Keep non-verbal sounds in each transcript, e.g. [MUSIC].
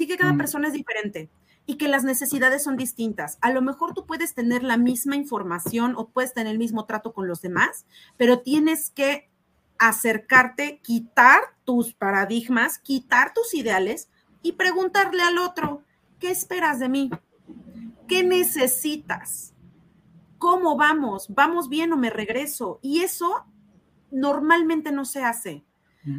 Entendí que cada persona es diferente y que las necesidades son distintas. A lo mejor tú puedes tener la misma información o puedes tener el mismo trato con los demás, pero tienes que acercarte, quitar tus paradigmas, quitar tus ideales y preguntarle al otro, ¿qué esperas de mí? ¿Qué necesitas? ¿Cómo vamos? ¿Vamos bien o me regreso? Y eso normalmente no se hace.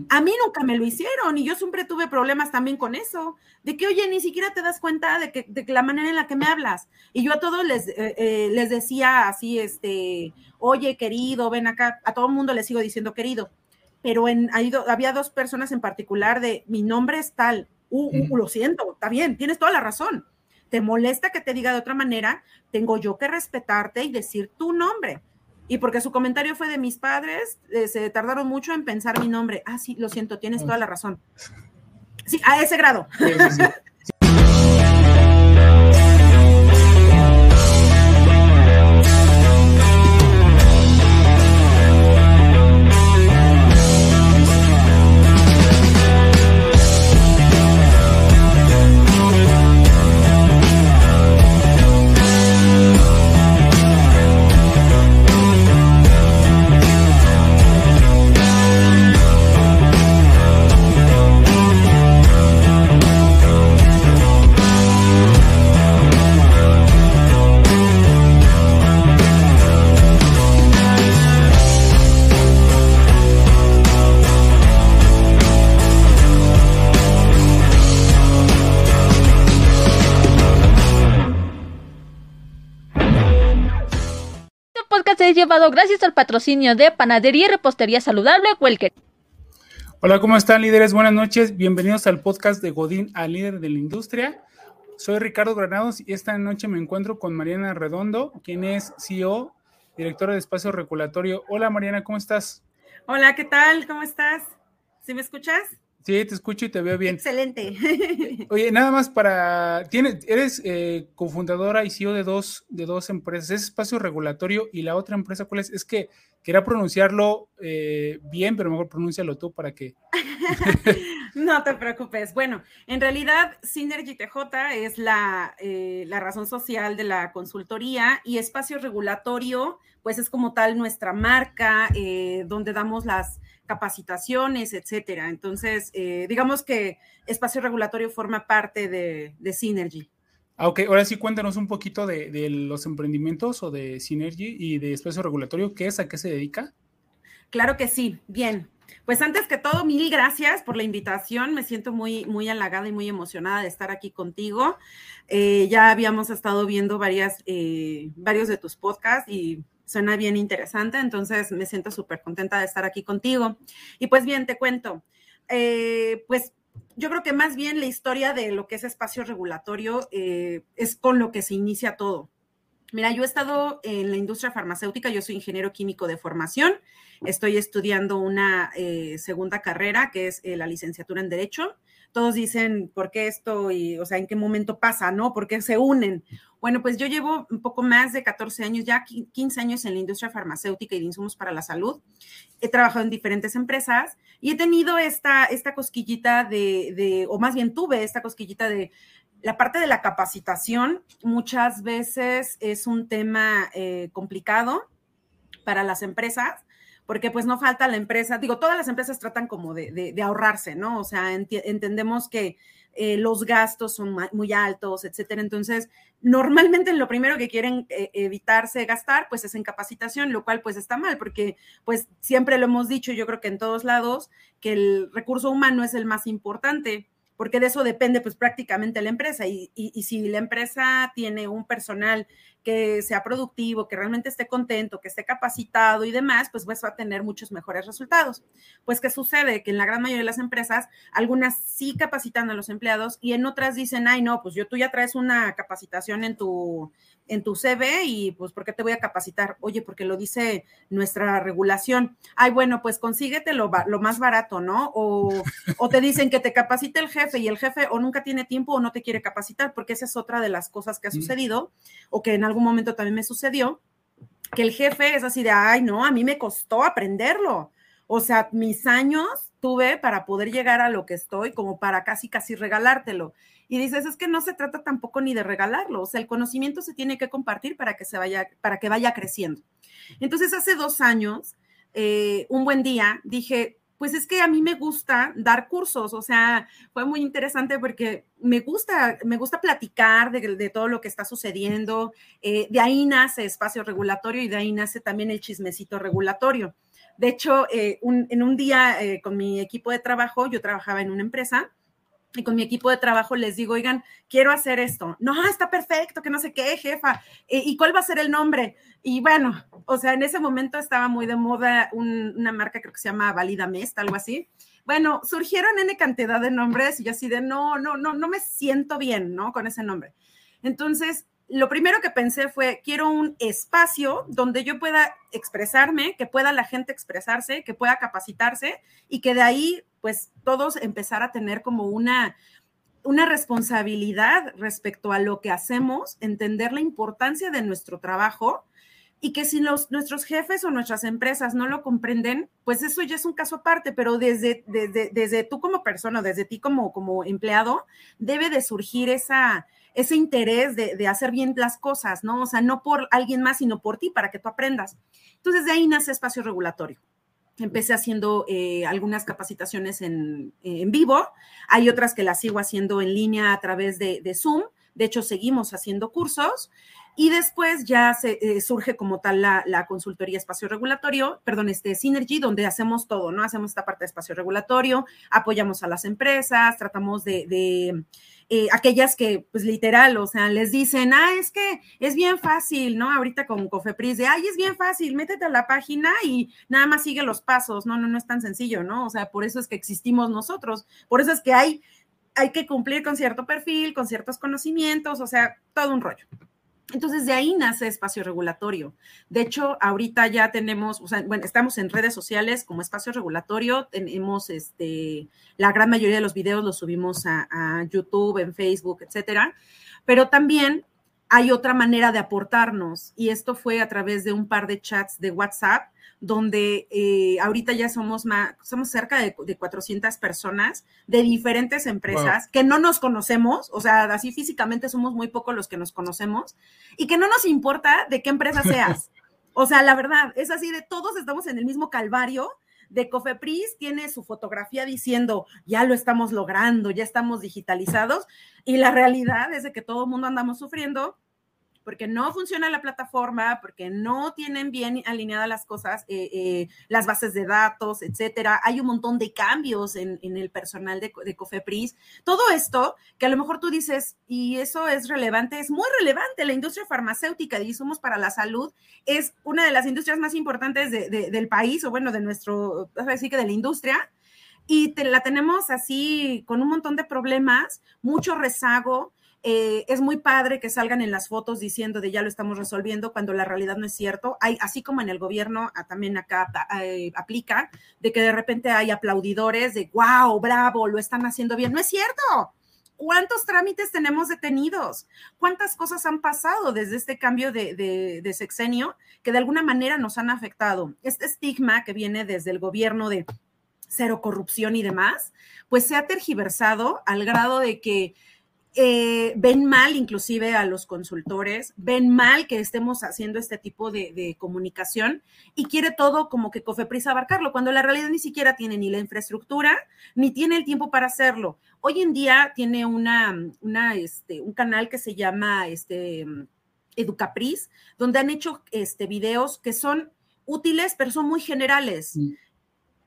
A mí nunca me lo hicieron y yo siempre tuve problemas también con eso, de que, oye, ni siquiera te das cuenta de que, de la manera en la que me hablas. Y yo a todos les, eh, eh, les decía así, este, oye, querido, ven acá, a todo el mundo le sigo diciendo querido, pero en, había dos personas en particular de, mi nombre es tal, uh, uh, lo siento, está bien, tienes toda la razón. ¿Te molesta que te diga de otra manera? Tengo yo que respetarte y decir tu nombre y porque su comentario fue de mis padres, eh, se tardaron mucho en pensar mi nombre. Ah, sí, lo siento, tienes toda la razón. Sí, a ese grado. [LAUGHS] gracias al patrocinio de Panadería y Repostería Saludable Welker. Hola, ¿cómo están líderes? Buenas noches. Bienvenidos al podcast de Godín al líder de la industria. Soy Ricardo Granados y esta noche me encuentro con Mariana Redondo, quien es CEO, directora de Espacio Regulatorio. Hola Mariana, ¿cómo estás? Hola, ¿qué tal? ¿Cómo estás? ¿Sí me escuchas? Sí, te escucho y te veo bien. Excelente. [LAUGHS] Oye, nada más para, tienes, eres eh, cofundadora y CEO de dos, de dos empresas, es Espacio Regulatorio y la otra empresa, ¿cuál es? Es que quería pronunciarlo eh, bien, pero mejor pronúncialo tú para que... [LAUGHS] no te preocupes. Bueno, en realidad Synergy TJ es la, eh, la razón social de la consultoría y Espacio Regulatorio, pues es como tal nuestra marca, donde damos las capacitaciones, etcétera. Entonces, eh, digamos que espacio regulatorio forma parte de, Synergy. Ah, ok, ahora sí cuéntanos un poquito de, los emprendimientos o de Synergy y de espacio regulatorio. ¿Qué es? ¿A qué se dedica? Claro que sí, bien. Pues antes que todo, mil gracias por la invitación. Me siento muy, muy halagada y muy emocionada de estar aquí contigo. Eh, ya habíamos estado viendo varias, eh, varios de tus podcasts y suena bien interesante, entonces me siento súper contenta de estar aquí contigo. Y pues bien, te cuento, eh, pues yo creo que más bien la historia de lo que es espacio regulatorio eh, es con lo que se inicia todo. Mira, yo he estado en la industria farmacéutica, yo soy ingeniero químico de formación, estoy estudiando una eh, segunda carrera que es la licenciatura en Derecho todos dicen, ¿por qué esto? Y, o sea, ¿en qué momento pasa, no? ¿Por qué se unen? Bueno, pues yo llevo un poco más de 14 años, ya 15 años en la industria farmacéutica y de insumos para la salud. He trabajado en diferentes empresas y he tenido esta, esta cosquillita de, o más bien tuve esta cosquillita de la parte de la capacitación. Muchas veces es un tema eh, complicado para las empresas porque pues no falta la empresa, digo, todas las empresas tratan como de, ahorrarse, ¿no? O sea, entendemos que eh, los gastos son muy altos, etcétera. Entonces, normalmente lo primero que quieren eh, evitarse gastar, pues es en capacitación, lo cual pues está mal, porque pues siempre lo hemos dicho, yo creo que en todos lados, que el recurso humano es el más importante porque de eso depende pues prácticamente la empresa y, y, si la empresa tiene un personal que sea productivo, que realmente esté contento, que esté capacitado y demás, pues, pues va a tener muchos mejores resultados. Pues, ¿qué sucede? Que en la gran mayoría de las empresas, algunas sí capacitan a los empleados y en otras dicen, ay, no, pues yo tú ya traes una capacitación en tu, en tu CV y pues, ¿por qué te voy a capacitar? Oye, porque lo dice nuestra regulación. Ay, bueno, pues consíguete lo, lo más barato, ¿no? O, o te dicen que te capacite el jefe y el jefe o nunca tiene tiempo o no te quiere capacitar, porque esa es otra de las cosas que ha sucedido o que en algún momento también me sucedió, que el jefe es así de, ay, no, a mí me costó aprenderlo. O sea, mis años tuve para poder llegar a lo que estoy, como para casi, casi regalártelo. Y dices, es que no se trata tampoco ni de regalarlo, o sea, el conocimiento se tiene que compartir para que se vaya, para que vaya creciendo. Entonces, hace dos años, eh, un buen día, dije, pues es que a mí me gusta dar cursos, o sea, fue muy interesante porque me gusta, me gusta platicar de, todo lo que está sucediendo, eh, de ahí nace espacio regulatorio y de ahí nace también el chismecito regulatorio. De hecho, eh, en un día con mi equipo de trabajo, yo trabajaba en una empresa y con mi equipo de trabajo les digo, oigan, quiero hacer esto. No, está perfecto, que no sé qué, jefa. Eh, ¿Y cuál va a ser el nombre? Y bueno, o sea, en ese momento estaba muy de moda una marca, creo que se llama Valida Mest, algo así. Bueno, surgieron N cantidad de nombres y yo así de, no, no, no, no me siento bien, ¿no? Con ese nombre. Entonces, lo primero que pensé fue, quiero un espacio donde yo pueda expresarme, que pueda la gente expresarse, que pueda capacitarse y que de ahí, pues, todos empezar a tener como una, una responsabilidad respecto a lo que hacemos, entender la importancia de nuestro trabajo y que si los, nuestros jefes o nuestras empresas no lo comprenden, pues eso ya es un caso aparte, pero desde, desde, desde tú como persona, desde ti como, como empleado, debe de surgir esa ese interés de, hacer bien las cosas, ¿no? O sea, no por alguien más, sino por ti, para que tú aprendas. Entonces, de ahí nace espacio regulatorio. Empecé haciendo eh, algunas capacitaciones en, vivo, hay otras que las sigo haciendo en línea a través de, de Zoom, de hecho, seguimos haciendo cursos. Y después ya se, eh, surge como tal la, consultoría espacio regulatorio, perdón, este Synergy, donde hacemos todo, ¿no? Hacemos esta parte de espacio regulatorio, apoyamos a las empresas, tratamos de, eh, aquellas que, pues literal, o sea, les dicen, ah, es que es bien fácil, ¿no? Ahorita con Cofepris, de, ay, es bien fácil, métete a la página y nada más sigue los pasos, no, no, no es tan sencillo, ¿no? O sea, por eso es que existimos nosotros, por eso es que hay, hay que cumplir con cierto perfil, con ciertos conocimientos, o sea, todo un rollo. Entonces, de ahí nace espacio regulatorio. De hecho, ahorita ya tenemos, o sea, bueno, estamos en redes sociales como espacio regulatorio, tenemos este, la gran mayoría de los videos los subimos a, YouTube, en Facebook, etcétera, pero también hay otra manera de aportarnos y esto fue a través de un par de chats de WhatsApp donde eh, ahorita ya somos más, somos cerca de, 400 personas de diferentes empresas que no nos conocemos, o sea, así físicamente somos muy pocos los que nos conocemos y que no nos importa de qué empresa seas. [LAUGHS] O sea, la verdad, es así de todos estamos en el mismo calvario de Cofepris tiene su fotografía diciendo, ya lo estamos logrando, ya estamos digitalizados, y la realidad es de que todo el mundo andamos sufriendo porque no funciona la plataforma, porque no tienen bien alineadas las cosas, eh, eh, las bases de datos, etcétera. Hay un montón de cambios en, el personal de, Cofepris. Todo esto que a lo mejor tú dices, y eso es relevante, es muy relevante. La industria farmacéutica de insumos para la salud es una de las industrias más importantes del país, o bueno, de nuestro, así que de la industria. Y la tenemos así con un montón de problemas, mucho rezago, eh, es muy padre que salgan en las fotos diciendo de ya lo estamos resolviendo cuando la realidad no es cierto. Hay, así como en el gobierno, también acá eh, aplica, de que de repente hay aplaudidores de, wow, bravo, lo están haciendo bien. No es cierto. ¿Cuántos trámites tenemos detenidos? ¿Cuántas cosas han pasado desde este cambio de sexenio que de alguna manera nos han afectado? Este estigma que viene desde el gobierno de cero corrupción y demás, pues se ha tergiversado al grado de que eh, ven mal inclusive a los consultores, ven mal que estemos haciendo este tipo de, comunicación y quiere todo como que Cofepris abarcarlo, cuando la realidad ni siquiera tiene ni la infraestructura ni tiene el tiempo para hacerlo. Hoy en día tiene una, una este, un canal que se llama este, Educapris, donde han hecho este, videos que son útiles, pero son muy generales.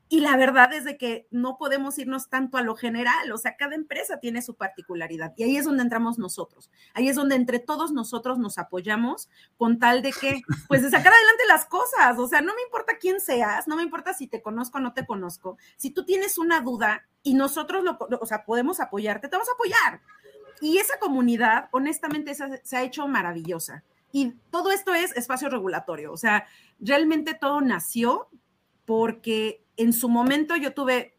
Y la verdad es de que no podemos irnos tanto a lo general, o sea, cada empresa tiene su particularidad y ahí es donde entramos nosotros. Ahí es donde entre todos nosotros nos apoyamos con tal de que, pues, de sacar adelante las cosas. O sea, no me importa quién seas, no me importa si te conozco o no te conozco. Si tú tienes una duda y nosotros, lo, o sea, podemos apoyarte, te vamos a apoyar. Y esa comunidad, honestamente, se ha hecho maravillosa. Y todo esto es espacio regulatorio, o sea, realmente todo nació porque en su momento yo tuve,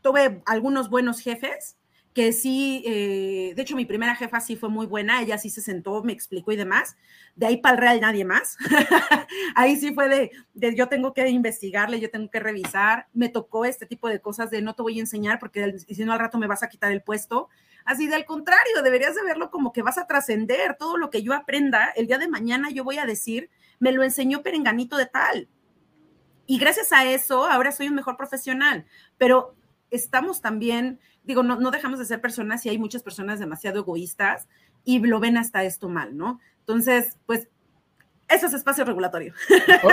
tuve algunos buenos jefes que sí, eh, de hecho mi primera jefa sí fue muy buena, ella sí se sentó, me explicó y demás. De ahí para el real nadie más. [LAUGHS] ahí sí fue de, de, yo tengo que investigarle, yo tengo que revisar. Me tocó este tipo de cosas de no te voy a enseñar porque si no al rato me vas a quitar el puesto. Así de al contrario, deberías de verlo como que vas a trascender todo lo que yo aprenda. El día de mañana yo voy a decir, me lo enseñó Perenganito de tal. Y gracias a eso ahora soy un mejor profesional. Pero estamos también, digo, no, no dejamos de ser personas y hay muchas personas demasiado egoístas y lo ven hasta esto mal, ¿no? Entonces, pues eso es espacio regulatorio.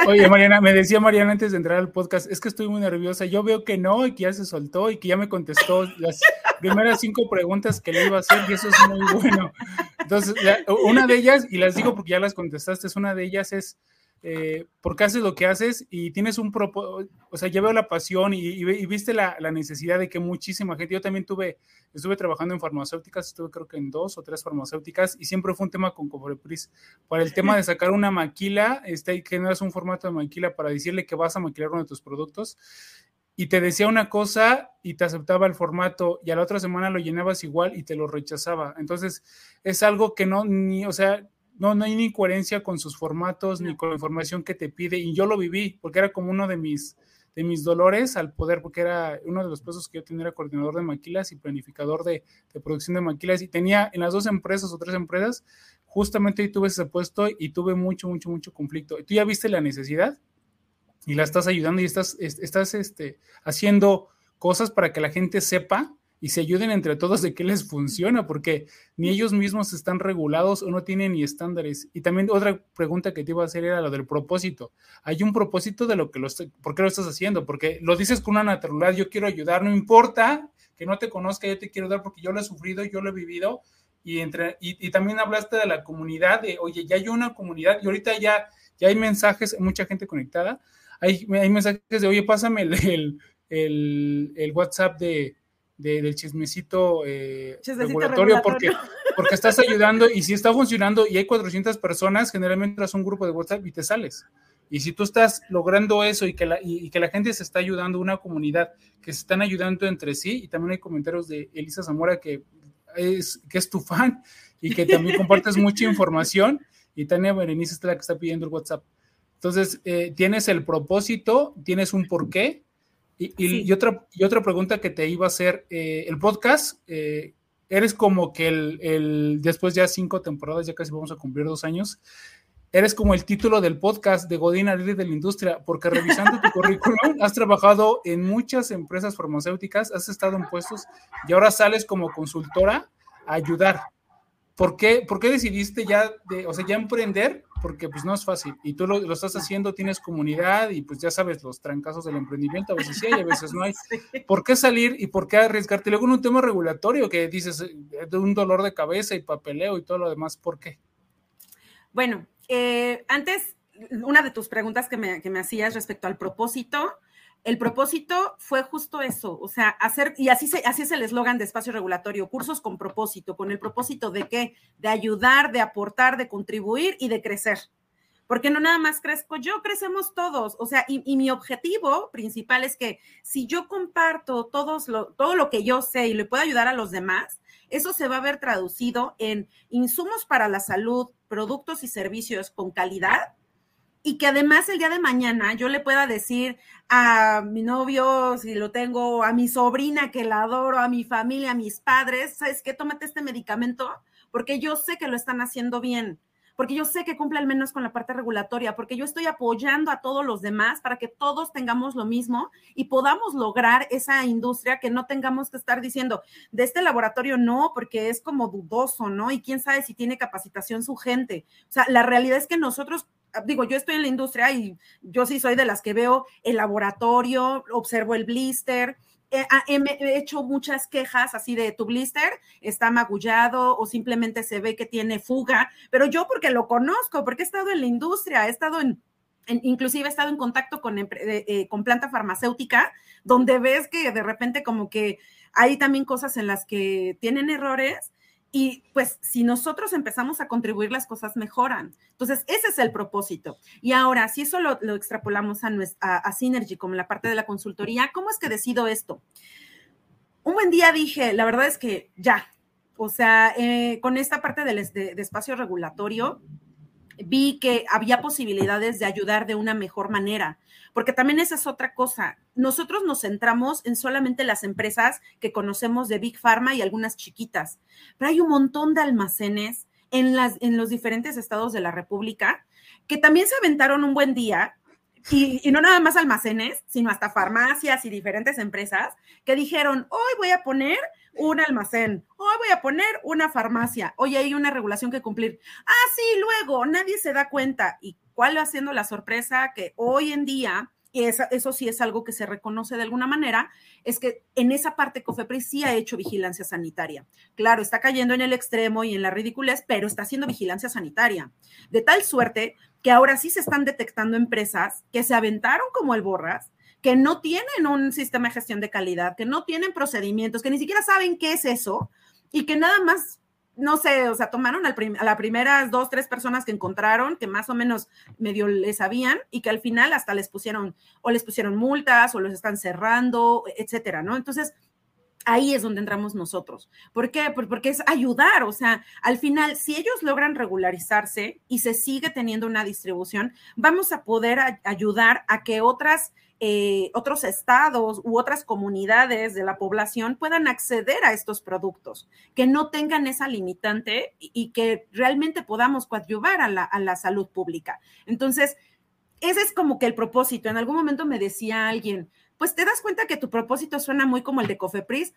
oye, [LAUGHS] Mariana, me decía Mariana antes de entrar al podcast, es que estoy muy nerviosa. Yo veo que no y que ya se soltó y que ya me contestó las primeras cinco preguntas que le iba a hacer y eso es muy bueno. Entonces, una de ellas, y las digo porque ya las contestaste, es una de ellas es, eh, porque haces lo que haces y tienes un propósito, o sea, ya veo la pasión y, viste la, necesidad de que muchísima gente, yo también tuve, estuve trabajando en farmacéuticas, estuve creo que en dos o tres farmacéuticas y siempre fue un tema con Cobrepris, para el tema de sacar una maquila, este, generas un formato de maquila para decirle que vas a maquilar uno de tus productos y te decía una cosa y te aceptaba el formato y a la otra semana lo llenabas igual y te lo rechazaba. Entonces, es algo que no, ni, o sea, no, no hay ni coherencia con sus formatos ni con la información que te pide. Y yo lo viví porque era como uno de mis, de mis dolores al poder, porque era uno de los puestos que yo tenía era coordinador de maquilas y planificador de, de, producción de maquilas. Y tenía en las dos empresas o tres empresas, justamente ahí tuve ese puesto y tuve mucho, mucho, mucho conflicto. ¿Tú ya viste la necesidad? Y la estás ayudando y estás, estás este, haciendo cosas para que la gente sepa y se ayuden entre todos de qué les funciona, porque ni ellos mismos están regulados o no tienen ni estándares. Y también otra pregunta que te iba a hacer era lo del propósito. Hay un propósito de lo que lo ¿por qué lo estás haciendo? Porque lo dices con una naturalidad, yo quiero ayudar, no importa que no te conozca, yo te quiero dar porque yo lo he sufrido, yo lo he vivido. Y, entre, y, también hablaste de la comunidad, de, oye, ya hay una comunidad y ahorita ya, ya hay mensajes, mucha gente conectada, hay, hay mensajes de, oye, pásame el, el, el WhatsApp de, del chismecito, eh, regulatorio, Porque, [LAUGHS] porque estás ayudando y si está funcionando y hay 400 personas, generalmente tras un grupo de WhatsApp y te sales. Y si tú estás logrando eso y que, la, y, que la gente se está ayudando, una comunidad que se están ayudando entre sí, y también hay comentarios de Elisa Zamora que es, que es tu fan y que también compartes [LAUGHS] mucha información, y Tania Berenice es la que está pidiendo el WhatsApp. Entonces, eh, tienes el propósito, tienes un porqué, y, otra, y otra pregunta que te iba a hacer, eh, el podcast, eh, eres como que el, después ya cinco temporadas, ya casi vamos a cumplir dos años, eres como el título del podcast de Godín líder de la industria, porque revisando tu [LAUGHS] currículum, has trabajado en muchas empresas farmacéuticas, has estado en puestos y ahora sales como consultora a ayudar. ¿Por qué, ¿Por qué decidiste ya, de, o sea, ya emprender? Porque pues no es fácil. Y tú lo, lo, estás haciendo, tienes comunidad y pues ya sabes los trancazos del emprendimiento, a veces sí hay, a veces no hay. [LAUGHS] ¿Por qué salir y por qué arriesgarte? Luego en un tema regulatorio que dices, eh, de un dolor de cabeza y papeleo y todo lo demás, ¿por qué? Bueno, eh, antes, una de tus preguntas que me, que me hacías respecto al propósito, el propósito fue justo eso, o sea, hacer, y así, se, es el eslogan de espacio regulatorio, cursos con propósito, con el propósito de qué, de ayudar, de aportar, de contribuir y de crecer. Porque no nada más crezco yo, crecemos todos. O sea, y, mi objetivo principal es que si yo comparto todos todo lo que yo sé y le puedo ayudar a los demás, eso se va a ver traducido en insumos para la salud, productos y servicios con calidad y que además el día de mañana yo le pueda decir a mi novio, si lo tengo, a mi sobrina que la adoro, a mi familia, a mis padres, ¿sabes qué? Tómate este medicamento porque yo sé que lo están haciendo bien, porque yo sé que cumple al menos con la parte regulatoria, porque yo estoy apoyando a todos los demás para que todos tengamos lo mismo y podamos lograr esa industria que no tengamos que estar diciendo, de este laboratorio no, porque es como dudoso, ¿no? Y quién sabe si tiene capacitación su gente. O sea, la realidad es que nosotros digo, yo estoy en la industria y yo sí soy de las que veo el laboratorio, observo el blister. Ah, he, hecho muchas quejas así de tu blister está magullado o simplemente se ve que tiene fuga, pero yo porque lo conozco, porque he estado en la industria, he estado en, inclusive he estado en contacto con, eh, con planta farmacéutica, donde ves que de repente como que hay también cosas en las que tienen errores y pues si nosotros empezamos a contribuir, las cosas mejoran. Entonces, ese es el propósito. Y ahora, si eso lo, extrapolamos a, a, Synergy como la parte de la consultoría, ¿cómo es que decido esto? un buen día dije, la verdad es que ya, o sea, eh, con esta parte del de, espacio regulatorio, vi que había posibilidades de ayudar de una mejor manera, porque también esa es otra cosa. Nosotros nos centramos en solamente las empresas que conocemos de Big Pharma y algunas chiquitas, pero hay un montón de almacenes en, las, en los diferentes estados de la República que también se aventaron un buen día y, y, no nada más almacenes, sino hasta farmacias y diferentes empresas que dijeron, hoy voy a poner un almacén, hoy voy a poner una farmacia, hoy hay una regulación que cumplir. Ah, sí, luego nadie se da cuenta. ¿Y cuál va siendo la sorpresa que hoy en día y eso, eso, sí es algo que se reconoce de alguna manera, es que en esa parte COFEPRIS sí ha hecho vigilancia sanitaria. Claro, está cayendo en el extremo y en la ridiculez, pero está haciendo vigilancia sanitaria. De tal suerte que ahora sí se están detectando empresas que se aventaron como el borras, que no tienen un sistema de gestión de calidad, que no tienen procedimientos, que ni siquiera saben qué es eso y que nada más no sé, o sea, tomaron a las primeras dos, tres personas que encontraron, que más o menos medio les sabían, y que al final hasta les pusieron, o les pusieron multas, o los están cerrando, etcétera, ¿no? Entonces, ahí es donde entramos nosotros. ¿Por qué? Porque es ayudar, o sea, al final, si ellos logran regularizarse y se sigue teniendo una distribución, vamos a poder ayudar a que otras eh, otros estados u otras comunidades de la población puedan acceder a estos productos, que no tengan esa limitante y, que realmente podamos coadyuvar a la, a la salud pública. Entonces, ese es como que el propósito. En algún momento me decía alguien, pues te das cuenta que tu propósito suena muy como el de Cofepris,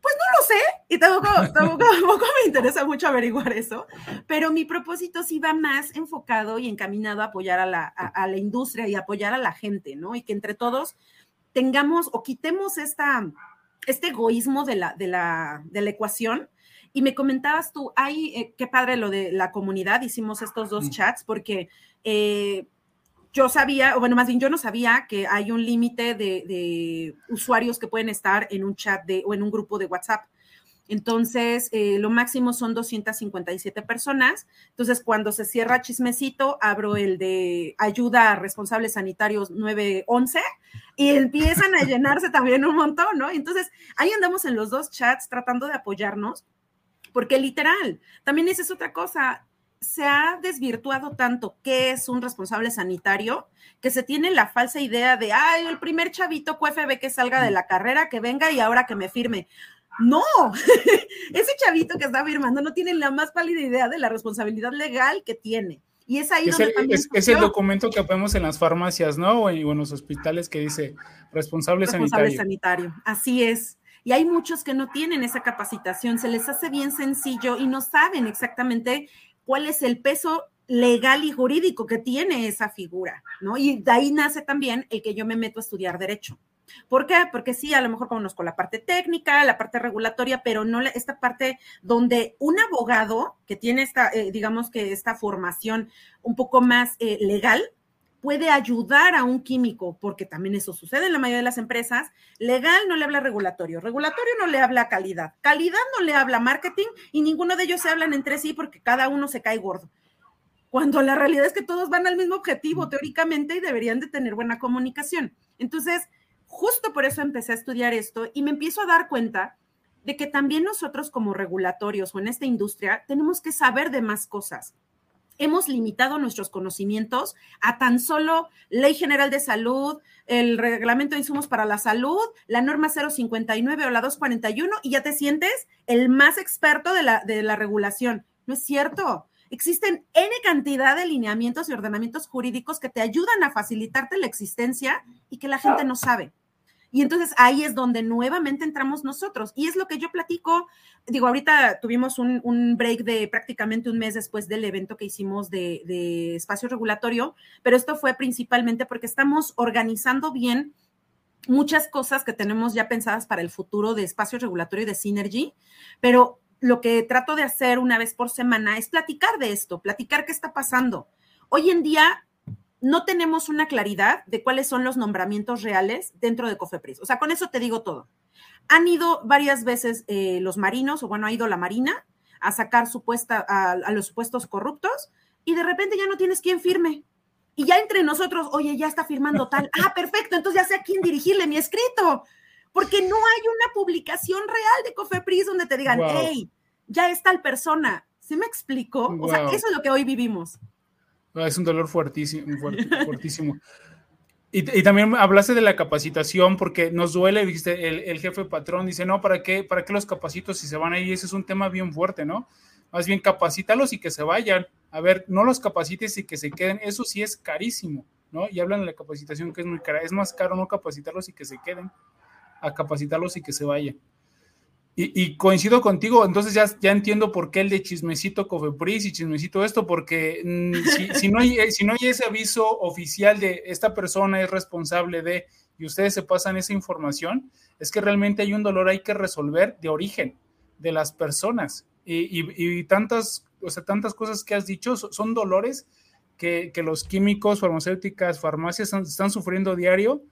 pues no lo sé y [LAUGHS] tampoco, tampoco, me interesa mucho averiguar eso, pero mi propósito sí va más enfocado y encaminado a apoyar a la, a, la industria y apoyar a la gente, ¿no? Y que entre todos tengamos o quitemos esta, este egoísmo de la, de, la, de la ecuación. Y me comentabas tú, ay, eh, qué padre lo de la comunidad, hicimos estos dos chats porque... Eh, yo sabía, o bueno, más bien yo no sabía que hay un límite de, usuarios que pueden estar en un chat de, o en un grupo de WhatsApp. Entonces, eh, lo máximo son 257 personas. Entonces, cuando se cierra chismecito, abro el de ayuda a responsables sanitarios 911 y empiezan a llenarse también un montón, ¿no? Entonces, ahí andamos en los dos chats tratando de apoyarnos, porque literal, también esa es otra cosa se ha desvirtuado tanto qué es un responsable sanitario que se tiene la falsa idea de, ay, el primer chavito QFB que salga de la carrera, que venga y ahora que me firme. No, [LAUGHS] ese chavito que está firmando no tiene la más pálida idea de la responsabilidad legal que tiene. Y es ahí es donde el, también es, es, el documento que vemos en las farmacias, ¿no? O en, los hospitales que dice responsable, responsable sanitario. sanitario. Así es. Y hay muchos que no tienen esa capacitación, se les hace bien sencillo y no saben exactamente cuál es el peso legal y jurídico que tiene esa figura, ¿no? Y de ahí nace también el que yo me meto a estudiar derecho. ¿Por qué? Porque sí, a lo mejor conozco la parte técnica, la parte regulatoria, pero no esta parte donde un abogado que tiene esta, eh, digamos que esta formación un poco más eh, legal, puede ayudar a un químico, porque también eso sucede en la mayoría de las empresas. Legal no le habla regulatorio, regulatorio no le habla calidad, calidad no le habla marketing y ninguno de ellos se hablan entre sí porque cada uno se cae gordo. Cuando la realidad es que todos van al mismo objetivo teóricamente y deberían de tener buena comunicación. Entonces, justo por eso empecé a estudiar esto y me empiezo a dar cuenta de que también nosotros como regulatorios o en esta industria tenemos que saber de más cosas hemos limitado nuestros conocimientos a tan solo Ley General de Salud, el Reglamento de Insumos para la Salud, la norma 059 o la 241 y ya te sientes el más experto de la, de la regulación. No es cierto. Existen N cantidad de lineamientos y ordenamientos jurídicos que te ayudan a facilitarte la existencia y que la gente no sabe. Y entonces ahí es donde nuevamente entramos nosotros. Y es lo que yo platico. Digo, ahorita tuvimos un, break de prácticamente un mes después del evento que hicimos de, de espacio regulatorio, pero esto fue principalmente porque estamos organizando bien muchas cosas que tenemos ya pensadas para el futuro de espacio regulatorio y de Synergy, pero lo que trato de hacer una vez por semana es platicar de esto, platicar qué está pasando. Hoy en día no tenemos una claridad de cuáles son los nombramientos reales dentro de Cofepris. O sea, con eso te digo todo. Han ido varias veces eh, los marinos, o bueno, ha ido la Marina a sacar supuesta, a, los supuestos corruptos y de repente ya no tienes quien firme. Y ya entre nosotros, oye, ya está firmando tal. [LAUGHS] Ah, perfecto, entonces ya sé a quién dirigirle mi escrito. porque no hay una publicación real de Cofepris donde te digan, hey, ya es tal persona. ¿Sí me explico? O sea, eso es lo que hoy vivimos. Es un dolor fuertísimo, [LAUGHS] fuertísimo. Y, también hablaste de la capacitación porque nos duele, dijiste, el, jefe patrón dice, no, ¿para qué, ¿para qué los capacito si se van ahí? Ese es un tema bien fuerte, ¿no? Más bien capacítalos y que se vayan. A ver, no los capacites y que se queden. Eso sí es carísimo, ¿no? Y hablan de la capacitación que es muy cara. Es más caro no capacitarlos y que se queden a capacitarlos y que se vayan. Y, coincido contigo, entonces ya, ya entiendo por qué el de chismecito Cofepris y chismecito esto, porque mm, [LAUGHS] si, no hay, si no hay ese aviso oficial de esta persona es responsable de, y ustedes se pasan esa información, es que realmente hay un dolor hay que resolver de origen de las personas. Y, tantas, o sea, tantas cosas que has dicho son dolores que, los químicos, farmacéuticas, farmacias están sufriendo diario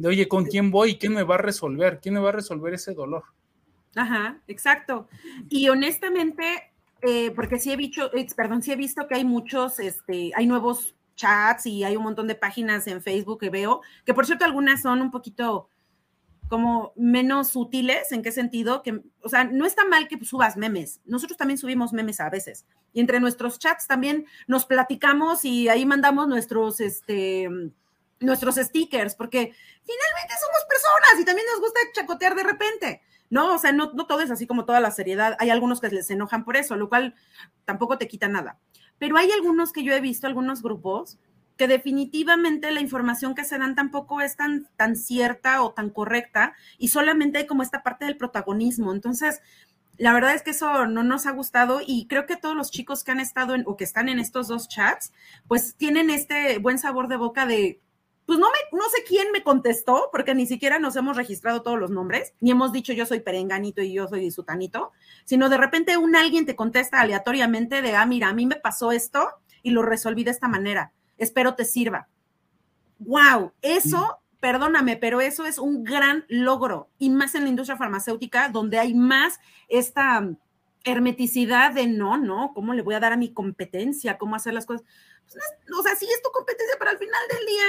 de oye, ¿con quién voy? ¿Quién me va a resolver? ¿Quién me va a resolver ese dolor? Ajá, exacto. Y honestamente, eh, porque sí he visto, eh, perdón, sí he visto que hay muchos, este, hay nuevos chats y hay un montón de páginas en Facebook que veo, que por cierto algunas son un poquito como menos útiles, ¿en qué sentido? Que, o sea, no está mal que subas memes, nosotros también subimos memes a veces, y entre nuestros chats también nos platicamos y ahí mandamos nuestros, este, nuestros stickers, porque finalmente somos personas y también nos gusta chacotear de repente. No, o sea, no, no todo es así como toda la seriedad. Hay algunos que les enojan por eso, lo cual tampoco te quita nada. Pero hay algunos que yo he visto, algunos grupos, que definitivamente la información que se dan tampoco es tan, tan cierta o tan correcta y solamente hay como esta parte del protagonismo. Entonces, la verdad es que eso no nos ha gustado y creo que todos los chicos que han estado en, o que están en estos dos chats, pues tienen este buen sabor de boca de, pues no, me, no sé quién me contestó, porque ni siquiera nos hemos registrado todos los nombres, ni hemos dicho yo soy perenganito y yo soy sutanito, sino de repente un alguien te contesta aleatoriamente de, ah, mira, a mí me pasó esto y lo resolví de esta manera, espero te sirva. ¡Wow! Eso, perdóname, pero eso es un gran logro, y más en la industria farmacéutica, donde hay más esta hermeticidad de no, no, ¿cómo le voy a dar a mi competencia? ¿Cómo hacer las cosas? Pues, o sea, sí es tu competencia, pero al final del día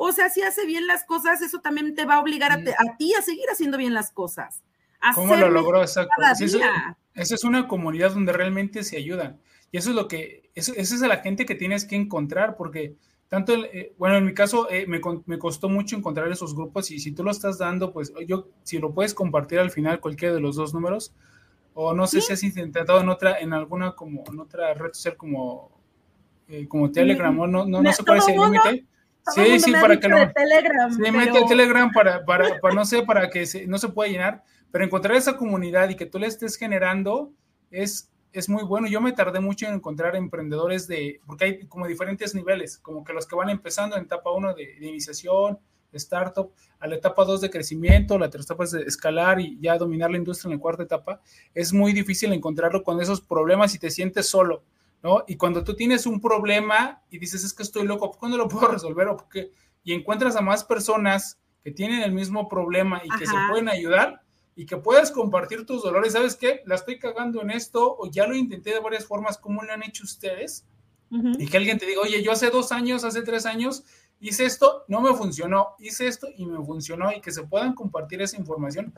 o sea, si hace bien las cosas, eso también te va a obligar a, ti a seguir haciendo bien las cosas. ¿Cómo lo logró? Exacto. esa es una comunidad donde realmente se ayudan. Y eso es lo que, eso, esa es la gente que tienes que encontrar, porque tanto, eh, bueno, en mi caso eh, me, me, costó mucho encontrar esos grupos y si tú lo estás dando, pues yo, si lo puedes compartir al final, cualquiera de los dos números, o no sé si has intentado en otra, en alguna, como, en otra red social como, eh, como Telegram, o no, no, no sé cuál es el límite sí, sí, para que no. Telegram, sí, mete Telegram para, para, para, no sé, para que no se pueda llenar, pero encontrar esa comunidad y que tú le estés generando es, es muy bueno. Yo me tardé mucho en encontrar emprendedores de, porque hay como diferentes niveles, como que los que van empezando en etapa 1 de, de, iniciación, startup, a la etapa 2 de crecimiento, la tercera etapa es de escalar y ya dominar la industria en la cuarta etapa, es muy difícil encontrarlo con esos problemas y te sientes solo ¿no? Y cuando tú tienes un problema y dices, es que estoy loco, ¿cuándo lo puedo resolver? ¿O Y encuentras a más personas que tienen el mismo problema y que se pueden ayudar y que puedas compartir tus dolores. ¿Sabes qué? La estoy cagando en esto o ya lo intenté de varias formas. ¿Cómo lo han hecho ustedes? Y que alguien te diga, oye, yo hace dos años, hace tres años, hice esto, no me funcionó, hice esto y me funcionó y que se puedan compartir esa información.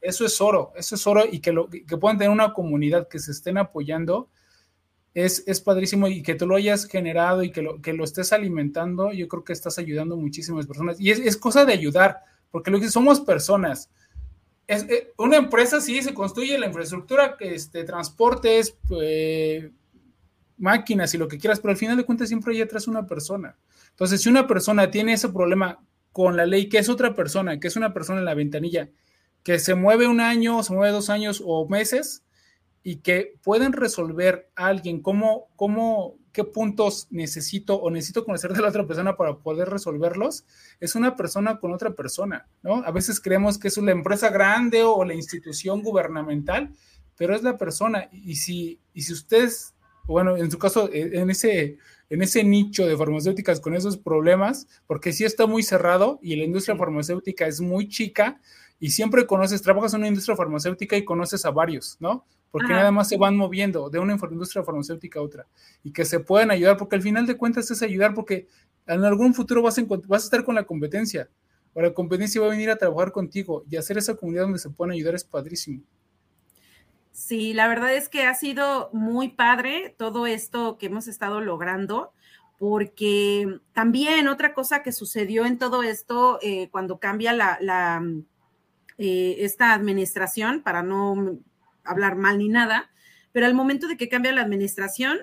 Eso es oro, eso es oro y que, lo, que puedan tener una comunidad que se estén apoyando es, padrísimo y que tú lo hayas generado y que lo, que lo estés alimentando, yo creo que estás ayudando muchísimas personas. Y es, cosa de ayudar, porque lo que somos personas. Es, eh, una empresa sí se construye la infraestructura, este, transportes, eh, máquinas y lo que quieras, pero al final de cuentas siempre hay atrás una persona. Entonces, si una persona tiene ese problema con la ley, que es otra persona, que es una persona en la ventanilla, que se mueve un año, se mueve dos años o meses, y que pueden resolver a alguien cómo, cómo, qué puntos necesito o necesito conocer de la otra persona para poder resolverlos, es una persona con otra persona, ¿no? A veces creemos que es la empresa grande o la institución gubernamental, pero es la persona. Y si, y si ustedes, bueno, en su caso, eh, en ese, en ese nicho de farmacéuticas con esos problemas, porque sí está muy cerrado y la industria farmacéutica es muy chica, y siempre conoces, trabajas en una industria farmacéutica y conoces a varios, ¿no? Porque nada más se van moviendo de una industria farmacéutica a otra y que se pueden ayudar, porque al final de cuentas es ayudar porque en algún futuro vas a, vas a estar con la competencia. o la competencia va a venir a trabajar contigo y hacer esa comunidad donde se pueden ayudar es padrísimo. Sí, la verdad es que ha sido muy padre todo esto que hemos estado logrando, porque también otra cosa que sucedió en todo esto, eh, cuando cambia la, eh, esta administración, para no hablar mal ni nada, pero al momento de que cambia la administración,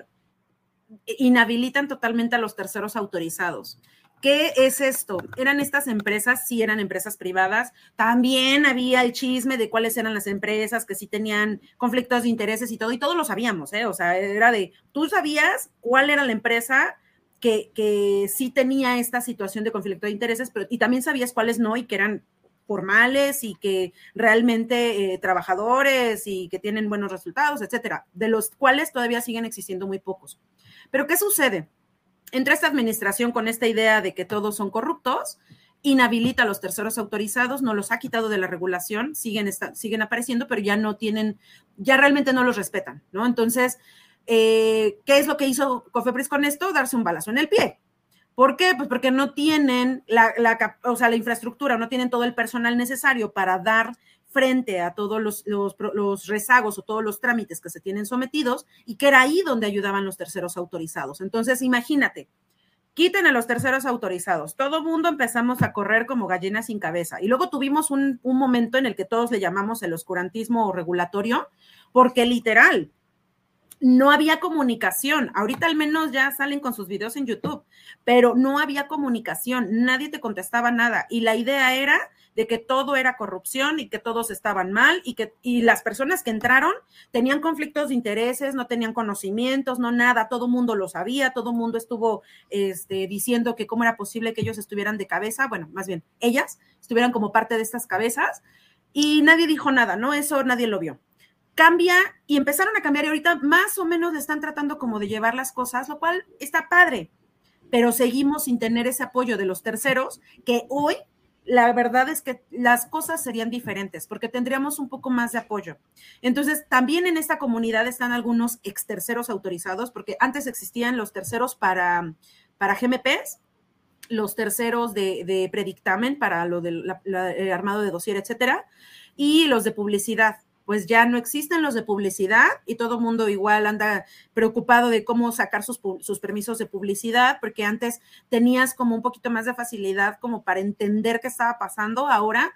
inhabilitan totalmente a los terceros autorizados. ¿Qué es esto? Eran estas empresas, sí eran empresas privadas. También había el chisme de cuáles eran las empresas que sí tenían conflictos de intereses y todo, y todos lo sabíamos, ¿eh? O sea, era de, tú sabías cuál era la empresa que, que sí tenía esta situación de conflicto de intereses, pero y también sabías cuáles no y que eran formales y que realmente eh, trabajadores y que tienen buenos resultados, etcétera, de los cuales todavía siguen existiendo muy pocos. Pero ¿qué sucede? entra esta administración con esta idea de que todos son corruptos, inhabilita a los terceros autorizados, no los ha quitado de la regulación, siguen, siguen apareciendo, pero ya no tienen, ya realmente no los respetan, ¿no? Entonces, eh, ¿qué es lo que hizo Cofepris con esto? Darse un balazo en el pie. ¿Por qué? Pues porque no tienen la, la, o sea, la infraestructura, no tienen todo el personal necesario para dar frente a todos los, los, rezagos o todos los trámites que se tienen sometidos y que era ahí donde ayudaban los terceros autorizados. Entonces, imagínate, quiten a los terceros autorizados. Todo mundo empezamos a correr como gallinas sin cabeza. Y luego tuvimos un, un momento en el que todos le llamamos el oscurantismo regulatorio, porque literal, no había comunicación. Ahorita al menos ya salen con sus videos en YouTube, pero no había comunicación, nadie te contestaba nada. Y la idea era de que todo era corrupción y que todos estaban mal y que y las personas que entraron tenían conflictos de intereses, no tenían conocimientos, no nada, todo mundo lo sabía, todo mundo estuvo este, diciendo que cómo era posible que ellos estuvieran de cabeza, bueno, más bien ellas estuvieran como parte de estas cabezas y nadie dijo nada, ¿no? Eso nadie lo vio cambia y empezaron a cambiar y ahorita más o menos están tratando como de llevar las cosas, lo cual está padre, pero seguimos sin tener ese apoyo de los terceros que hoy la verdad es que las cosas serían diferentes porque tendríamos un poco más de apoyo. Entonces, también en esta comunidad están algunos ex terceros autorizados, porque antes existían los terceros para, para GMPs, los terceros de, predictamen para lo del armado de dossier, etcétera, y los de publicidad pues ya no existen los de publicidad y todo mundo igual anda preocupado de cómo sacar sus, permisos de publicidad, porque antes tenías como un poquito más de facilidad como para entender qué estaba pasando. Ahora,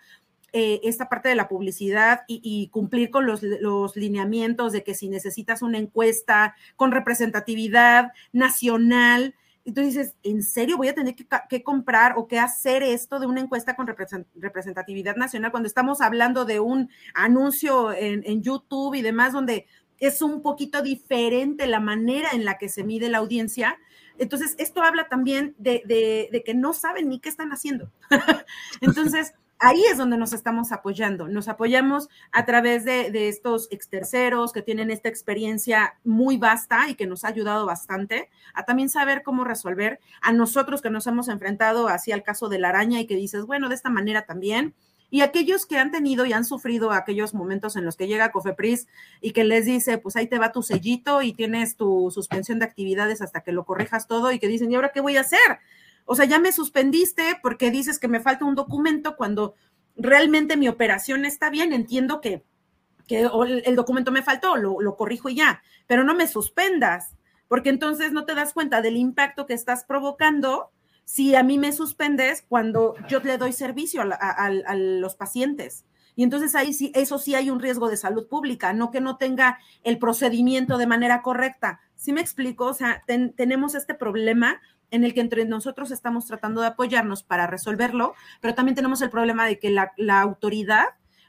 eh, esta parte de la publicidad y, cumplir con los, los, lineamientos de que si necesitas una encuesta con representatividad nacional, y tú dices, ¿en serio voy a tener que, comprar o que hacer esto de una encuesta con representatividad nacional cuando estamos hablando de un anuncio en, YouTube y demás donde es un poquito diferente la manera en la que se mide la audiencia? Entonces, esto habla también de, de que no saben ni qué están haciendo. [LAUGHS] Entonces, ahí es donde nos estamos apoyando. Nos apoyamos a través de, estos exterceros que tienen esta experiencia muy vasta y que nos ha ayudado bastante a también saber cómo resolver. A nosotros que nos hemos enfrentado así al caso de la araña y que dices, bueno, de esta manera también. Y aquellos que han tenido y han sufrido aquellos momentos en los que llega Cofepris y que les dice, pues ahí te va tu sellito y tienes tu suspensión de actividades hasta que lo corrijas todo y que dicen, ¿y ahora qué voy a hacer? O sea, ya me suspendiste porque dices que me falta un documento cuando realmente mi operación está bien. Entiendo que, el, documento me faltó, lo, lo corrijo y ya, pero no me suspendas, porque entonces no te das cuenta del impacto que estás provocando si a mí me suspendes cuando yo le doy servicio a, los pacientes. Y entonces ahí sí, eso sí hay un riesgo de salud pública, no que no tenga el procedimiento de manera correcta. ¿Sí me explico? O sea, tenemos este problema en el que entre nosotros estamos tratando de apoyarnos para resolverlo, pero también tenemos el problema de que la, autoridad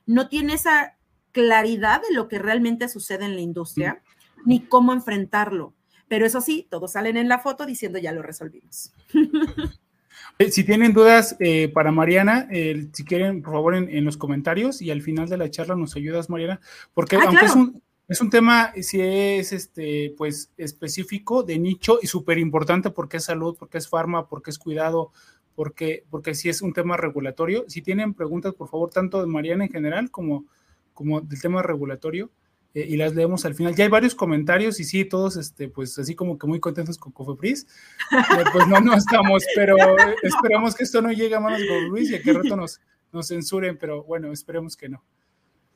no tiene esa claridad de lo que realmente sucede en la industria, ni cómo enfrentarlo. Pero eso sí, todos salen en la foto diciendo ya lo resolvimos. [LAUGHS] Eh, si tienen dudas eh, para Mariana, si quieren, por favor, en, los comentarios y al final de la charla nos ayudas, Mariana, porque ah, aunque es un, es un tema, si es este, pues, específico, de nicho y súper importante porque es salud, porque es farma, porque es cuidado, porque, porque sí es un tema regulatorio. Si tienen preguntas, por favor, tanto de Mariana en general como, como del tema regulatorio, eh, y las leemos al final. Ya hay varios comentarios y sí, todos, este, pues así como que muy contentos con Cofepris. Eh, pues no, no estamos, pero esperamos que esto no llegue a manos de Cofepris y a que rato nos, nos censuren, pero bueno, esperemos que no.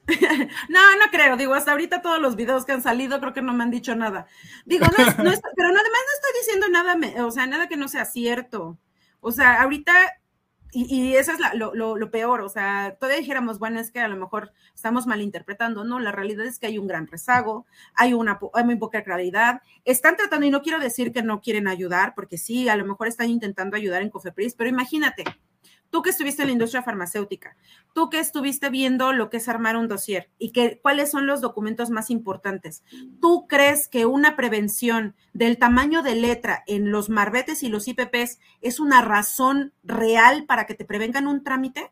[LAUGHS] No, no creo. Digo, hasta ahorita todos los videos que han salido creo que no me han dicho nada. Digo, no, no pero además no estoy diciendo nada, o sea, nada que no sea cierto. O sea, ahorita y, eso es lo, peor, o sea, todavía dijéramos, bueno, es que a lo mejor estamos malinterpretando, no, la realidad es que hay un gran rezago, hay una hay muy poca claridad, están tratando, y no quiero decir que no quieren ayudar, porque sí, a lo mejor están intentando ayudar en Cofepris, pero imagínate, tú que estuviste en la industria farmacéutica, tú que estuviste viendo lo que es armar un dossier y que cuáles son los documentos más importantes, ¿tú crees que una prevención del tamaño de letra en los marbetes y los IPPs es una razón real para que te prevengan un trámite?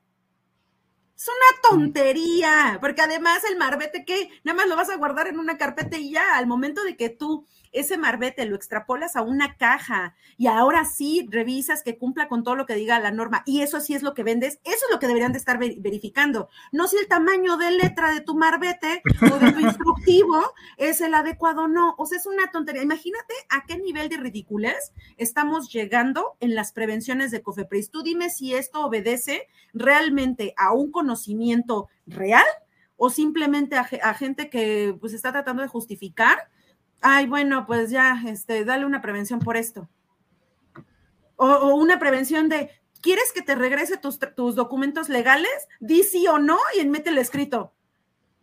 Es una tontería, porque además el marbete que nada más lo vas a guardar en una carpeta y ya, al momento de que tú ese marbete lo extrapolas a una caja y ahora sí revisas que cumpla con todo lo que diga la norma y eso sí es lo que vendes, eso es lo que deberían de estar verificando, no si el tamaño de letra de tu marbete o de tu [LAUGHS] instructivo es el adecuado o no, o sea, es una tontería. Imagínate a qué nivel de ridiculez estamos llegando en las prevenciones de COFEPRIS. Tú dime si esto obedece realmente a un conocimiento real o simplemente a, a gente que pues está tratando de justificar ay, bueno, pues ya, este, dale una prevención por esto. O, una prevención de, ¿quieres que te regrese tus, documentos legales? Di sí o no y mete el escrito.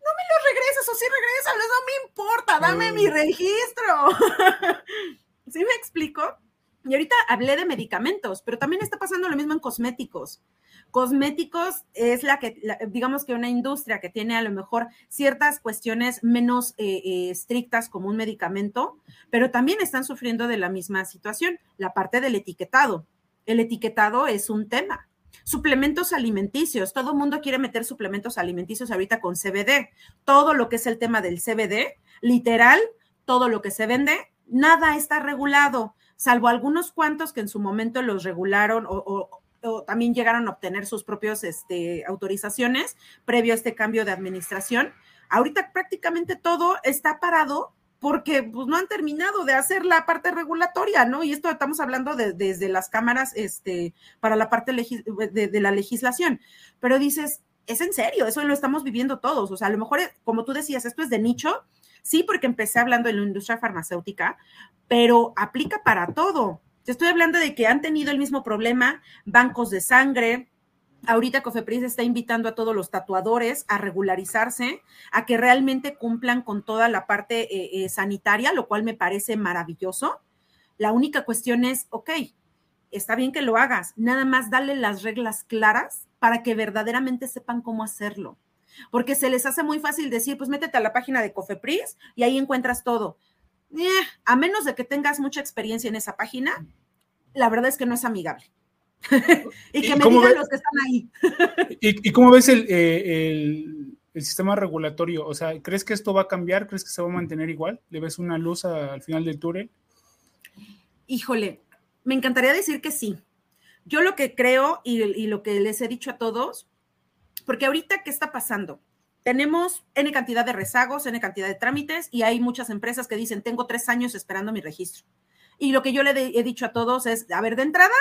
No me los regresas o sí regresas, no me importa, dame mi registro. [LAUGHS] ¿Sí me explico? Y ahorita hablé de medicamentos, pero también está pasando lo mismo en cosméticos. Cosméticos es la que, digamos que una industria que tiene a lo mejor ciertas cuestiones menos eh, eh, estrictas como un medicamento, pero también están sufriendo de la misma situación, la parte del etiquetado. El etiquetado es un tema. Suplementos alimenticios, todo el mundo quiere meter suplementos alimenticios ahorita con CBD. Todo lo que es el tema del CBD, literal, todo lo que se vende, nada está regulado, salvo algunos cuantos que en su momento los regularon o también llegaron a obtener sus propias este, autorizaciones previo a este cambio de administración. Ahorita prácticamente todo está parado porque pues, no han terminado de hacer la parte regulatoria, ¿no? Y esto estamos hablando desde las cámaras este, para la parte de, de, la legislación. Pero dices, es en serio, eso lo estamos viviendo todos. O sea, a lo mejor, como tú decías, esto es de nicho, sí, porque empecé hablando de la industria farmacéutica, pero aplica para todo. Te estoy hablando de que han tenido el mismo problema bancos de sangre. Ahorita Cofepris está invitando a todos los tatuadores a regularizarse, a que realmente cumplan con toda la parte eh, eh, sanitaria, lo cual me parece maravilloso. La única cuestión es, ok, está bien que lo hagas, nada más dale las reglas claras para que verdaderamente sepan cómo hacerlo. Porque se les hace muy fácil decir, pues métete a la página de Cofepris y ahí encuentras todo. Eh, a menos de que tengas mucha experiencia en esa página, la verdad es que no es amigable. [LAUGHS] y que me digan los que están ahí. [LAUGHS] ¿Y, cómo ves eh, el, sistema regulatorio? O sea, ¿crees que esto va a cambiar? ¿Crees que se va a mantener igual? ¿Le ves una luz al final del túnel? Híjole, me encantaría decir que sí. Yo lo que creo y, y lo que les he dicho a todos, porque ahorita, ¿qué está pasando? tenemos N cantidad de rezagos, N cantidad de trámites y hay muchas empresas que dicen, tengo tres años esperando mi registro. Y lo que yo le he dicho a todos es, a ver, de entrada,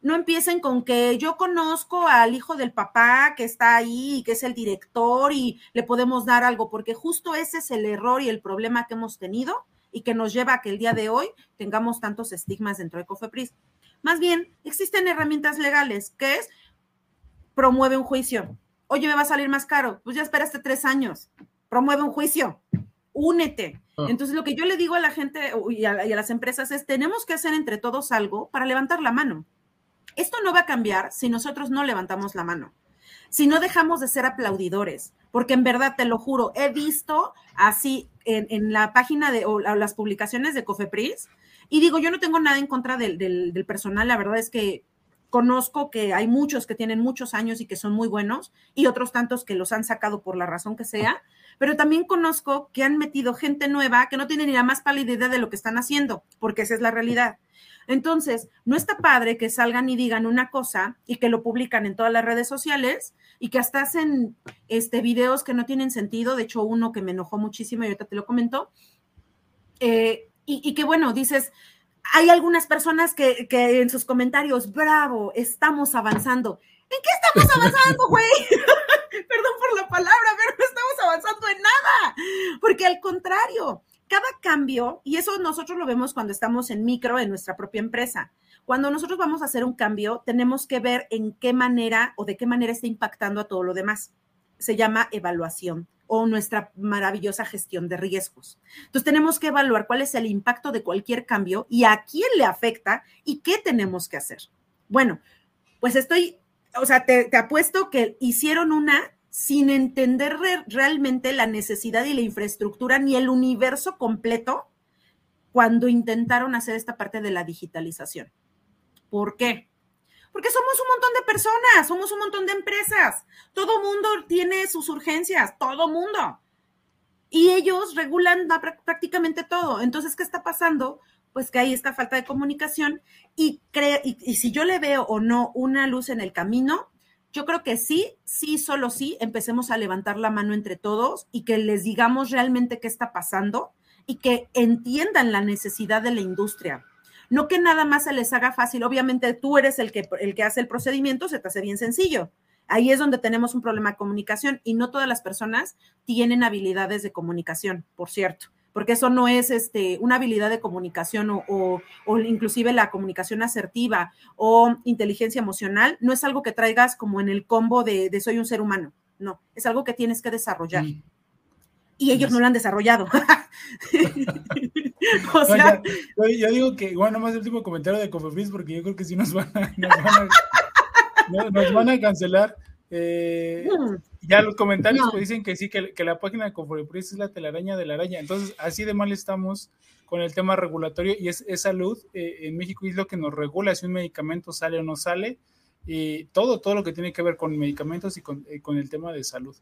no empiecen con que yo conozco al hijo del papá que está ahí, que es el director y le podemos dar algo, porque justo ese es el error y el problema que hemos tenido y que nos lleva a que el día de hoy tengamos tantos estigmas dentro de Cofepris. Más bien, existen herramientas legales, que es promueve un juicio, oye, me va a salir más caro, pues ya esperaste tres años, promueve un juicio, únete. Ah. Entonces, lo que yo le digo a la gente y a, las empresas es, tenemos que hacer entre todos algo para levantar la mano. Esto no va a cambiar si nosotros no levantamos la mano, si no dejamos de ser aplaudidores, porque en verdad, te lo juro, he visto así en, la página de o las publicaciones de Cofepris, y digo, yo no tengo nada en contra del, del personal, la verdad es que conozco que hay muchos que tienen muchos años y que son muy buenos y otros tantos que los han sacado por la razón que sea, pero también conozco que han metido gente nueva que no tiene ni la más pálida idea de lo que están haciendo, porque esa es la realidad. Entonces, no está padre que salgan y digan una cosa y que lo publican en todas las redes sociales y que hasta hacen este, videos que no tienen sentido. De hecho, uno que me enojó muchísimo y ahorita te lo comento. Eh, y, y que bueno, dices, hay algunas personas que, que, en sus comentarios, bravo, estamos avanzando. ¿En qué estamos avanzando, [LAUGHS] güey? [LAUGHS] Perdón por la palabra, pero no estamos avanzando en nada. Porque al contrario, cada cambio, y eso nosotros lo vemos cuando estamos en micro en nuestra propia empresa. Cuando nosotros vamos a hacer un cambio, tenemos que ver en qué manera o de qué manera está impactando a todo lo demás. Se llama evaluación o nuestra maravillosa gestión de riesgos. Entonces tenemos que evaluar cuál es el impacto de cualquier cambio y a quién le afecta y qué tenemos que hacer. Bueno, pues estoy, o sea, te, apuesto que hicieron una sin entender re realmente la necesidad y la infraestructura ni el universo completo cuando intentaron hacer esta parte de la digitalización. ¿Por qué? Porque somos un montón de personas, somos un montón de empresas. Todo mundo tiene sus urgencias, todo mundo. Y ellos regulan prácticamente todo. Entonces, ¿qué está pasando? Pues que hay esta falta de comunicación y, y, si yo le veo o no una luz en el camino, yo creo que sí, sí, solo sí, empecemos a levantar la mano entre todos y que les digamos realmente qué está pasando y que entiendan la necesidad de la industria no que nada más se les haga fácil, obviamente tú eres el que, el que hace el procedimiento, se te hace bien sencillo. Ahí es donde tenemos un problema de comunicación y no todas las personas tienen habilidades de comunicación, por cierto, porque eso no es este, una habilidad de comunicación o, o, inclusive la comunicación asertiva o inteligencia emocional, no es algo que traigas como en el combo de, de soy un ser humano, no, es algo que tienes que desarrollar. Y ellos no lo han desarrollado. [LAUGHS] [LAUGHS] o sea, yo, digo que, bueno, más el último comentario de Cofepris, porque yo creo que sí nos van a, nos van a, cancelar. Eh, ya los comentarios pues dicen que sí, que, que, la página de Cofepris es la telaraña de la araña. Entonces, así de mal estamos con el tema regulatorio y es, salud. Eh, en México es lo que nos regula si un medicamento sale o no sale. Y todo, todo lo que tiene que ver con medicamentos y con, eh, con el tema de salud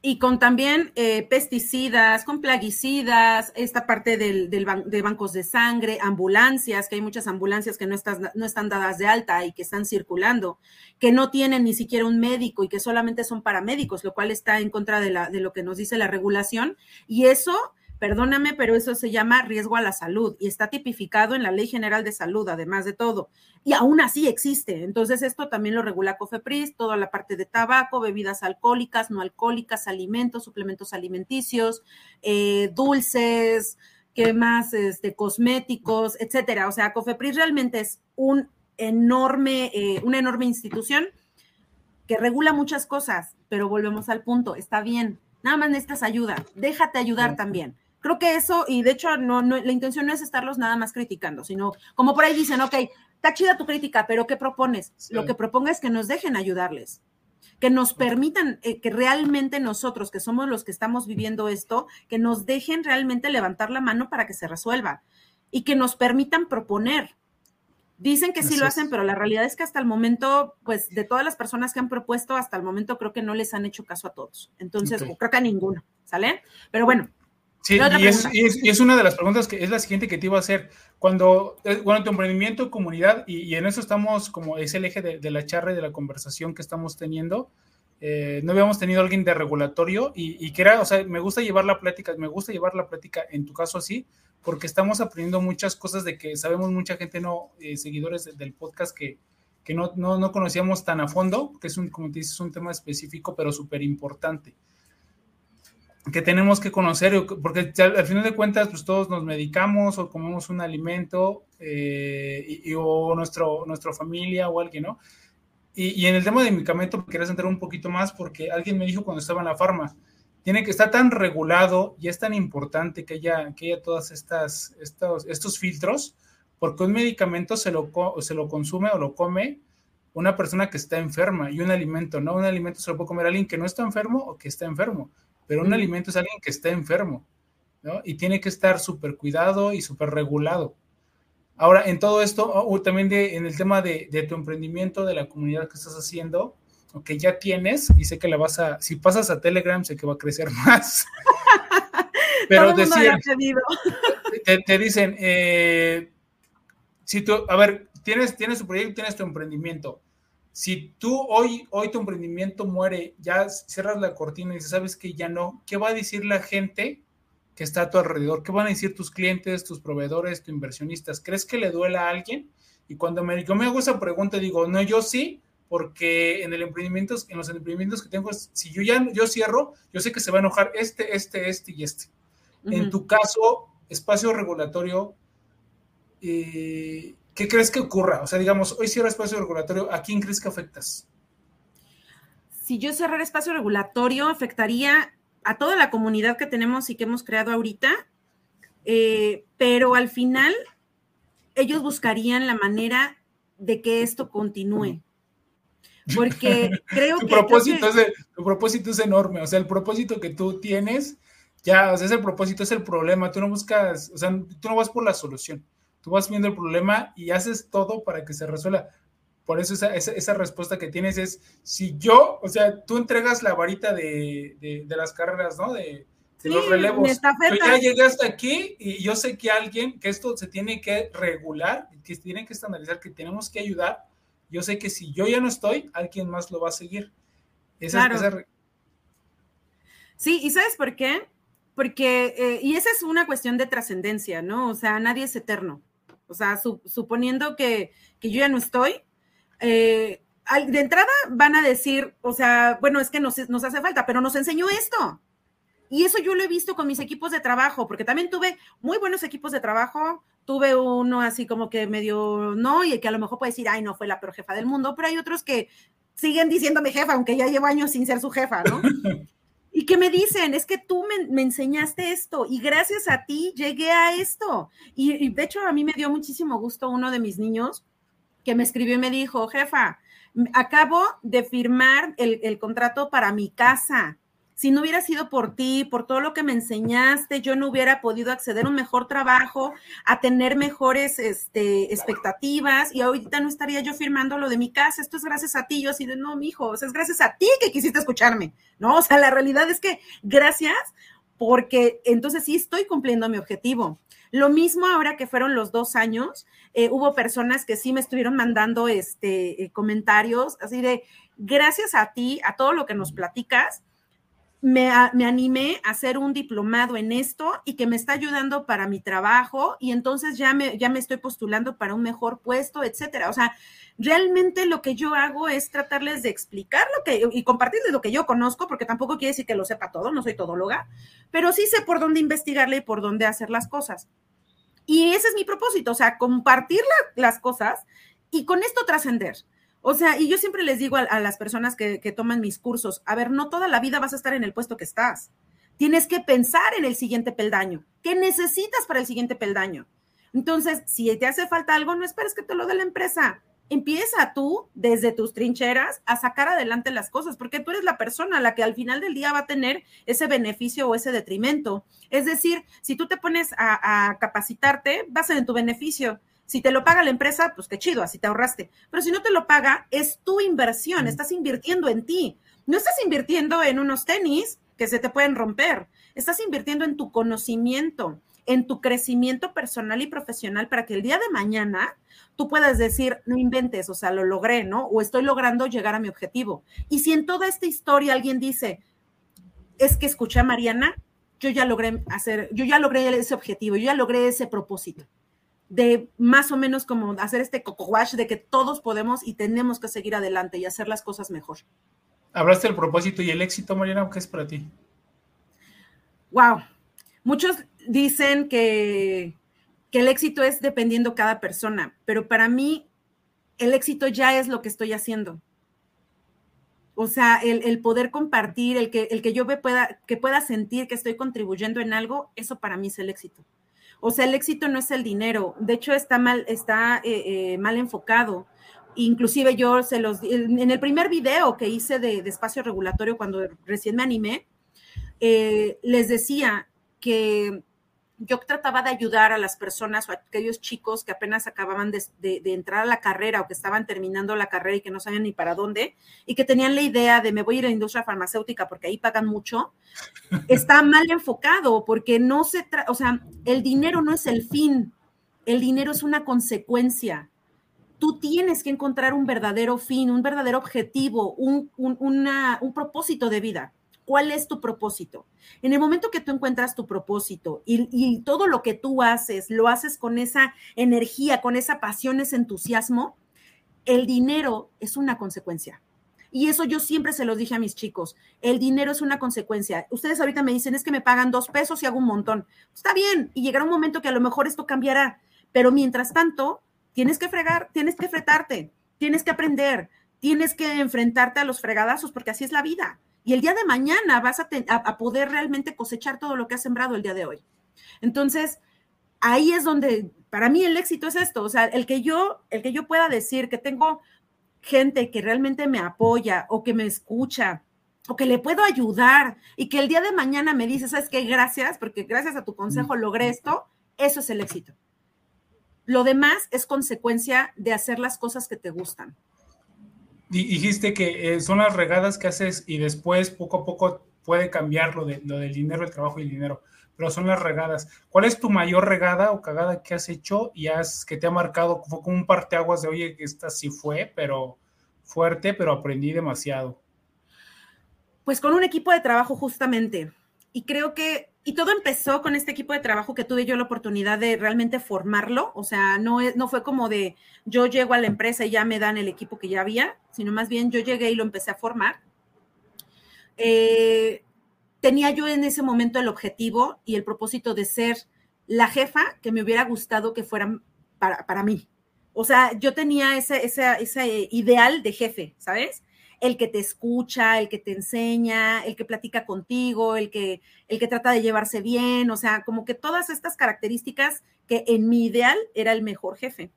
y con también eh, pesticidas, con plaguicidas, esta parte del, de bancos de sangre, ambulancias, que hay muchas ambulancias que no, no están dadas de alta y que están circulando, que no tienen ni siquiera un médico y que solamente son paramédicos, lo cual está en contra de, la, de lo que nos dice la regulación. Y eso Perdóname, pero eso se llama riesgo a la salud y está tipificado en la Ley General de Salud, además de todo. Y aún así existe. Entonces, esto también lo regula COFEPRIS, toda la parte de tabaco, bebidas alcohólicas, no alcohólicas, alimentos, suplementos alimenticios, eh, dulces, ¿qué más? Este, cosméticos, etcétera. O sea, COFEPRIS realmente es un enorme, eh, una enorme institución que regula muchas cosas, pero volvemos al punto, está bien, nada más necesitas ayuda, déjate ayudar también Creo que eso, y de hecho no, no, la intención no es estarlos nada más criticando, sino como por ahí dicen, ok, está chida tu crítica, pero ¿qué propones? Lo que proponga es que nos dejen ayudarles, que nos permitan, eh, que realmente nosotros, que somos los que estamos viviendo esto, que nos dejen realmente levantar la mano para que se resuelva y que nos permitan proponer. Dicen que sí lo hacen, pero la realidad es que hasta el momento, pues de todas las personas que han propuesto, hasta el momento creo que no les han hecho caso a todos. Entonces, creo que a ninguno, ¿sale? Pero bueno, Sí, y es, una de las preguntas que es la siguiente que te iba a hacer. Cuando, eh, bueno, tu emprendimiento, comunidad, y, en eso estamos como es el eje de, la charla y de la conversación que estamos teniendo. Eh, no habíamos tenido alguien de regulatorio y, que era, o sea, me gusta llevar la plática, me gusta llevar la plática en tu caso así, porque estamos aprendiendo muchas cosas de que sabemos mucha gente, no, eh, seguidores del podcast que, que no, no, no, conocíamos tan a fondo, que es un, como te dices, un tema específico, pero súper importante que tenemos que conocer, porque al final de cuentas, pues todos nos medicamos o comemos un alimento, eh, y, o nuestro, nuestra familia o alguien, ¿no? Y, en el tema de medicamento, quería entrar un poquito más porque alguien me dijo cuando estaba en la farma, tiene que estar tan regulado y es tan importante que haya, que haya todas estas, estos, estos filtros, porque un medicamento se lo, se lo consume o lo come una persona que está enferma y un alimento, ¿no? Un alimento se lo puede comer alguien que no está enfermo o que está enfermo pero un alimento es alguien que está enfermo, ¿no? Y tiene que estar súper cuidado y súper regulado. Ahora, en todo esto, o también de, en el tema de, de, tu emprendimiento, de la comunidad que estás haciendo, o que ya tienes, y sé que la vas a, si pasas a Telegram, sé que va a crecer [LAUGHS] más. [LAUGHS] Pero [LAUGHS] te, te, dicen, eh, si tú, a ver, tienes, tienes tu proyecto, tienes tu emprendimiento. Si tú hoy, hoy tu emprendimiento muere, ya cierras la cortina y dices, sabes que ya no, ¿qué va a decir la gente que está a tu alrededor? ¿Qué van a decir tus clientes, tus proveedores, tus inversionistas? ¿Crees que le duela a alguien? Y cuando me, yo me hago esa pregunta, digo, no, yo sí, porque en el emprendimiento, en los emprendimientos que tengo, si yo ya yo cierro, yo sé que se va a enojar este, este, este y este. En tu caso, espacio regulatorio, eh, ¿qué crees que ocurra? O sea, digamos, hoy cierra espacio regulatorio, ¿a quién crees que afectas? Si yo cerrar espacio regulatorio, afectaría a toda la comunidad que tenemos y que hemos creado ahorita, eh, pero al final ellos buscarían la manera de que esto continúe. Porque [LAUGHS] creo tu que, propósito Es tu propósito es enorme, o sea, el propósito que tú tienes, ya, o sea, ese propósito es el problema, tú no buscas, o sea, tú no vas por la solución, tú vas viendo el problema y haces todo para que se resuelva. Por eso esa, esa, respuesta que tienes es, si yo, o sea, tú entregas la varita de, de, las carreras, ¿no? De, los relevos. Yo ya llegué hasta aquí y yo sé que alguien, que esto se tiene que regular, que tiene que estandarizar, que tenemos que ayudar. Yo sé que si yo ya no estoy, alguien más lo va a seguir. Esa, claro. Sí, ¿y sabes por qué? Porque, eh, y esa es una cuestión de trascendencia, ¿no? O sea, nadie es eterno. O sea, suponiendo que, que, yo ya no estoy, eh, de entrada van a decir, o sea, bueno, es que nos, nos hace falta, pero nos enseñó esto. Y eso yo lo he visto con mis equipos de trabajo, porque también tuve muy buenos equipos de trabajo, tuve uno así como que medio no, y que a lo mejor puede decir, ay, no fue la peor jefa del mundo, pero hay otros que siguen diciéndome jefa, aunque ya llevo años sin ser su jefa, ¿no? [LAUGHS] y que me dicen, es que tú me, enseñaste esto y gracias a ti llegué a esto. Y, de hecho a mí me dio muchísimo gusto uno de mis niños que me escribió y me dijo, jefa, acabo de firmar el, el contrato para mi casa si no hubiera sido por ti, por todo lo que me enseñaste, yo no hubiera podido acceder a un mejor trabajo, a tener mejores este, expectativas y ahorita no estaría yo firmando lo de mi casa. Esto es gracias a ti. Yo así de, no, mi hijo, es gracias a ti que quisiste escucharme, ¿no? O sea, la realidad es que gracias porque entonces sí estoy cumpliendo mi objetivo. Lo mismo ahora que fueron los dos años, eh, hubo personas que sí me estuvieron mandando este, eh, comentarios así de, gracias a ti, a todo lo que nos platicas, me, animé a hacer un diplomado en esto y que me está ayudando para mi trabajo y entonces ya me, ya me estoy postulando para un mejor puesto, etcétera. O sea, realmente lo que yo hago es tratarles de explicar lo que y compartirles lo que yo conozco, porque tampoco quiere decir que lo sepa todo, no soy todóloga, pero sí sé por dónde investigarle y por dónde hacer las cosas. Y ese es mi propósito, o sea, compartir las cosas y con esto trascender. O sea, y yo siempre les digo a, las personas que, toman mis cursos, a ver, no toda la vida vas a estar en el puesto que estás. Tienes que pensar en el siguiente peldaño. ¿Qué necesitas para el siguiente peldaño? Entonces, si te hace falta algo, no esperes que te lo dé la empresa. Empieza tú desde tus trincheras a sacar adelante las cosas, porque tú eres la persona la que al final del día va a tener ese beneficio o ese detrimento. Es decir, si tú te pones a, a capacitarte, va a ser en tu beneficio. Si te lo paga la empresa, pues qué chido, así te ahorraste. Pero si no te lo paga, es tu inversión, estás invirtiendo en ti. No estás invirtiendo en unos tenis que se te pueden romper, estás invirtiendo en tu conocimiento, en tu crecimiento personal y profesional para que el día de mañana tú puedas decir, no inventes, o sea, lo logré, ¿no? O estoy logrando llegar a mi objetivo. Y si en toda esta historia alguien dice, es que escuché a Mariana, yo ya logré hacer, yo ya logré ese objetivo, yo ya logré ese propósito de más o menos como hacer este coco wash de que todos podemos y tenemos que seguir adelante y hacer las cosas mejor. Hablaste del propósito y el éxito, Mariana, ¿qué es para ti? Wow. Muchos dicen que, que el éxito es dependiendo cada persona, pero para mí el éxito ya es lo que estoy haciendo. O sea, el, el, poder compartir, el que, el que yo pueda, que pueda sentir que estoy contribuyendo en algo, eso para mí es el éxito. O sea, el éxito no es el dinero. De hecho, está mal, está eh, eh, mal enfocado. Inclusive yo se los en el primer video que hice de, espacio regulatorio cuando recién me animé, eh, les decía que yo trataba de ayudar a las personas o a aquellos chicos que apenas acababan de, entrar a la carrera o que estaban terminando la carrera y que no sabían ni para dónde y que tenían la idea de me voy a ir a la industria farmacéutica porque ahí pagan mucho, [LAUGHS] está mal enfocado porque no se trata, o sea, el dinero no es el fin, el dinero es una consecuencia. Tú tienes que encontrar un verdadero fin, un verdadero objetivo, un, un propósito de vida. ¿Cuál es tu propósito? En el momento que tú encuentras tu propósito y, todo lo que tú haces, lo haces con esa energía, con esa pasión, ese entusiasmo, el dinero es una consecuencia. Y eso yo siempre se los dije a mis chicos, el dinero es una consecuencia. Ustedes ahorita me dicen, es que me pagan dos pesos y hago un montón. Está bien, y llegará un momento que a lo mejor esto cambiará, pero mientras tanto, tienes que fregar, tienes que fretarte, tienes que aprender, tienes que enfrentarte a los fregadazos, porque así es la vida y el día de mañana vas a, poder realmente cosechar todo lo que has sembrado el día de hoy. Entonces, ahí es donde, para mí el éxito es esto, o sea, el que yo, el que yo pueda decir que tengo gente que realmente me apoya o que me escucha o que le puedo ayudar y que el día de mañana me dice, ¿sabes qué? Gracias, porque gracias a tu consejo logré esto, eso es el éxito. Lo demás es consecuencia de hacer las cosas que te gustan dijiste que eh, son las regadas que haces y después poco a poco puede cambiar lo, de, lo del dinero, el trabajo y el dinero, pero son las regadas. ¿Cuál es tu mayor regada o cagada que has hecho y has, que te ha marcado? Fue como un parteaguas de, oye, esta sí fue, pero fuerte, pero aprendí demasiado. Pues con un equipo de trabajo justamente. Y creo que y todo empezó con este equipo de trabajo que tuve yo la oportunidad de realmente formarlo. O sea, no, no fue como de yo llego a la empresa y ya me dan el equipo que ya había, sino más bien yo llegué y lo empecé a formar. Eh, tenía yo en ese momento el objetivo y el propósito de ser la jefa que me hubiera gustado que fueran para, para mí. O sea, yo tenía ese, ese ideal de jefe, ¿sabes? El que te escucha, el que te enseña, el que platica contigo, el que, el que trata de llevarse bien, o sea, como que todas estas características que en mi ideal era el mejor jefe.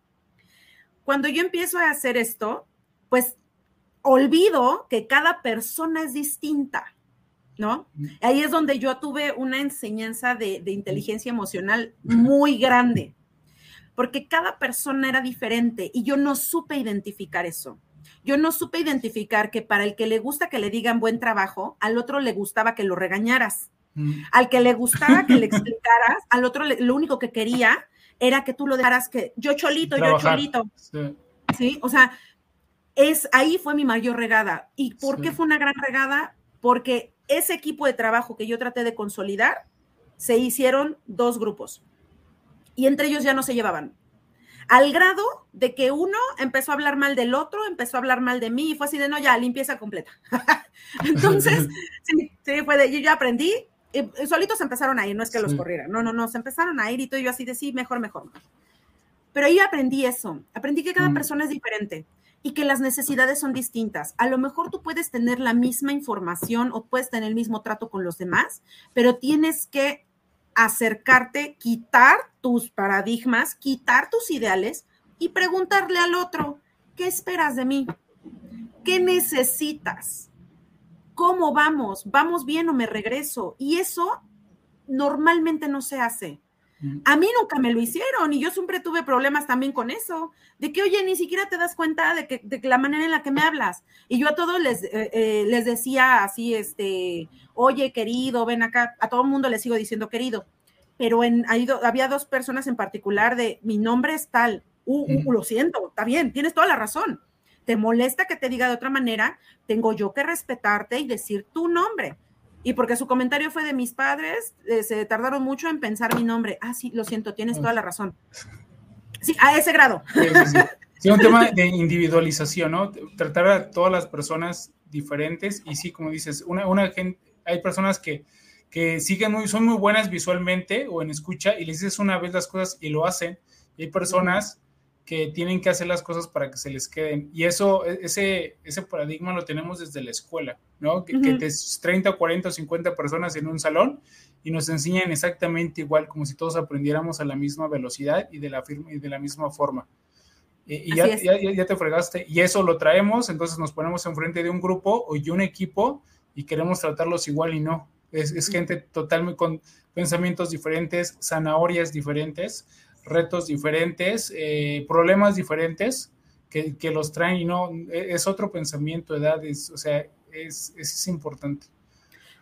Cuando yo empiezo a hacer esto, pues olvido que cada persona es distinta, ¿no? Ahí es donde yo tuve una enseñanza de, de inteligencia emocional muy grande, porque cada persona era diferente y yo no supe identificar eso yo no supe identificar que para el que le gusta que le digan buen trabajo, al otro le gustaba que lo regañaras. Mm. Al que le gustaba que le [LAUGHS] explicaras, al otro lo único que quería era que tú lo dejaras que yo cholito, yo cholito. Sí. O sea, es ahí fue mi mayor regada. ¿Y por qué fue una gran regada? Porque ese equipo de trabajo que yo traté de consolidar, se hicieron dos grupos y entre ellos ya no se llevaban al grado de que uno empezó a hablar mal del otro, empezó a hablar mal de mí y fue así de, no, ya, limpieza completa. [LAUGHS] Entonces, sí, sí, fue de, yo ya aprendí, y solitos empezaron a ir, no es que los corrieran, no, no, no, se empezaron a ir y todo yo así de, sí, mejor, mejor. Pero ahí aprendí eso, aprendí que cada mm. persona es diferente y que las necesidades son distintas. A lo mejor tú puedes tener la misma información o puedes tener el mismo trato con los demás, pero tienes que acercarte, quitar tus paradigmas, quitar tus ideales y preguntarle al otro, ¿qué esperas de mí? ¿Qué necesitas? ¿Cómo vamos? ¿Vamos bien o me regreso? Y eso normalmente no se hace. A mí nunca me lo hicieron y yo siempre tuve problemas también con eso, de que, oye, ni siquiera te das cuenta de que, de la manera en la que me hablas. Y yo a todos les, eh, eh, les decía así, este, oye, querido, ven acá, a todo el mundo le sigo diciendo querido, pero en, había dos personas en particular de, mi nombre es tal, uh, lo siento, está bien, tienes toda la razón. ¿Te molesta que te diga de otra manera? Tengo yo que respetarte y decir tu nombre y porque su comentario fue de mis padres, eh, se tardaron mucho en pensar mi nombre. Ah, sí, lo siento, tienes toda la razón. Sí, a ese grado. Sí, un [LAUGHS] tema de individualización, ¿no? Tratar a todas las personas diferentes y sí, como dices, una, una gente, hay personas que, que siguen muy, son muy buenas visualmente o en escucha y les dices una vez las cosas y lo hacen. Y hay personas que tienen que hacer las cosas para que se les queden. Y eso, e, ese, ese paradigma lo tenemos desde la escuela, ¿no? Que, te 30, 40 o 50 personas en un salón y nos enseñan exactamente igual, como si todos aprendiéramos a la misma velocidad y de la, y de la misma forma. Y, ya, ya, te fregaste. Y eso lo traemos, entonces nos ponemos enfrente de un grupo o de un equipo y queremos tratarlos igual y no. Es, gente totalmente con pensamientos diferentes, zanahorias diferentes, retos diferentes, eh, problemas diferentes que, los traen y no, e, es otro pensamiento, edades, o sea, es, es, importante.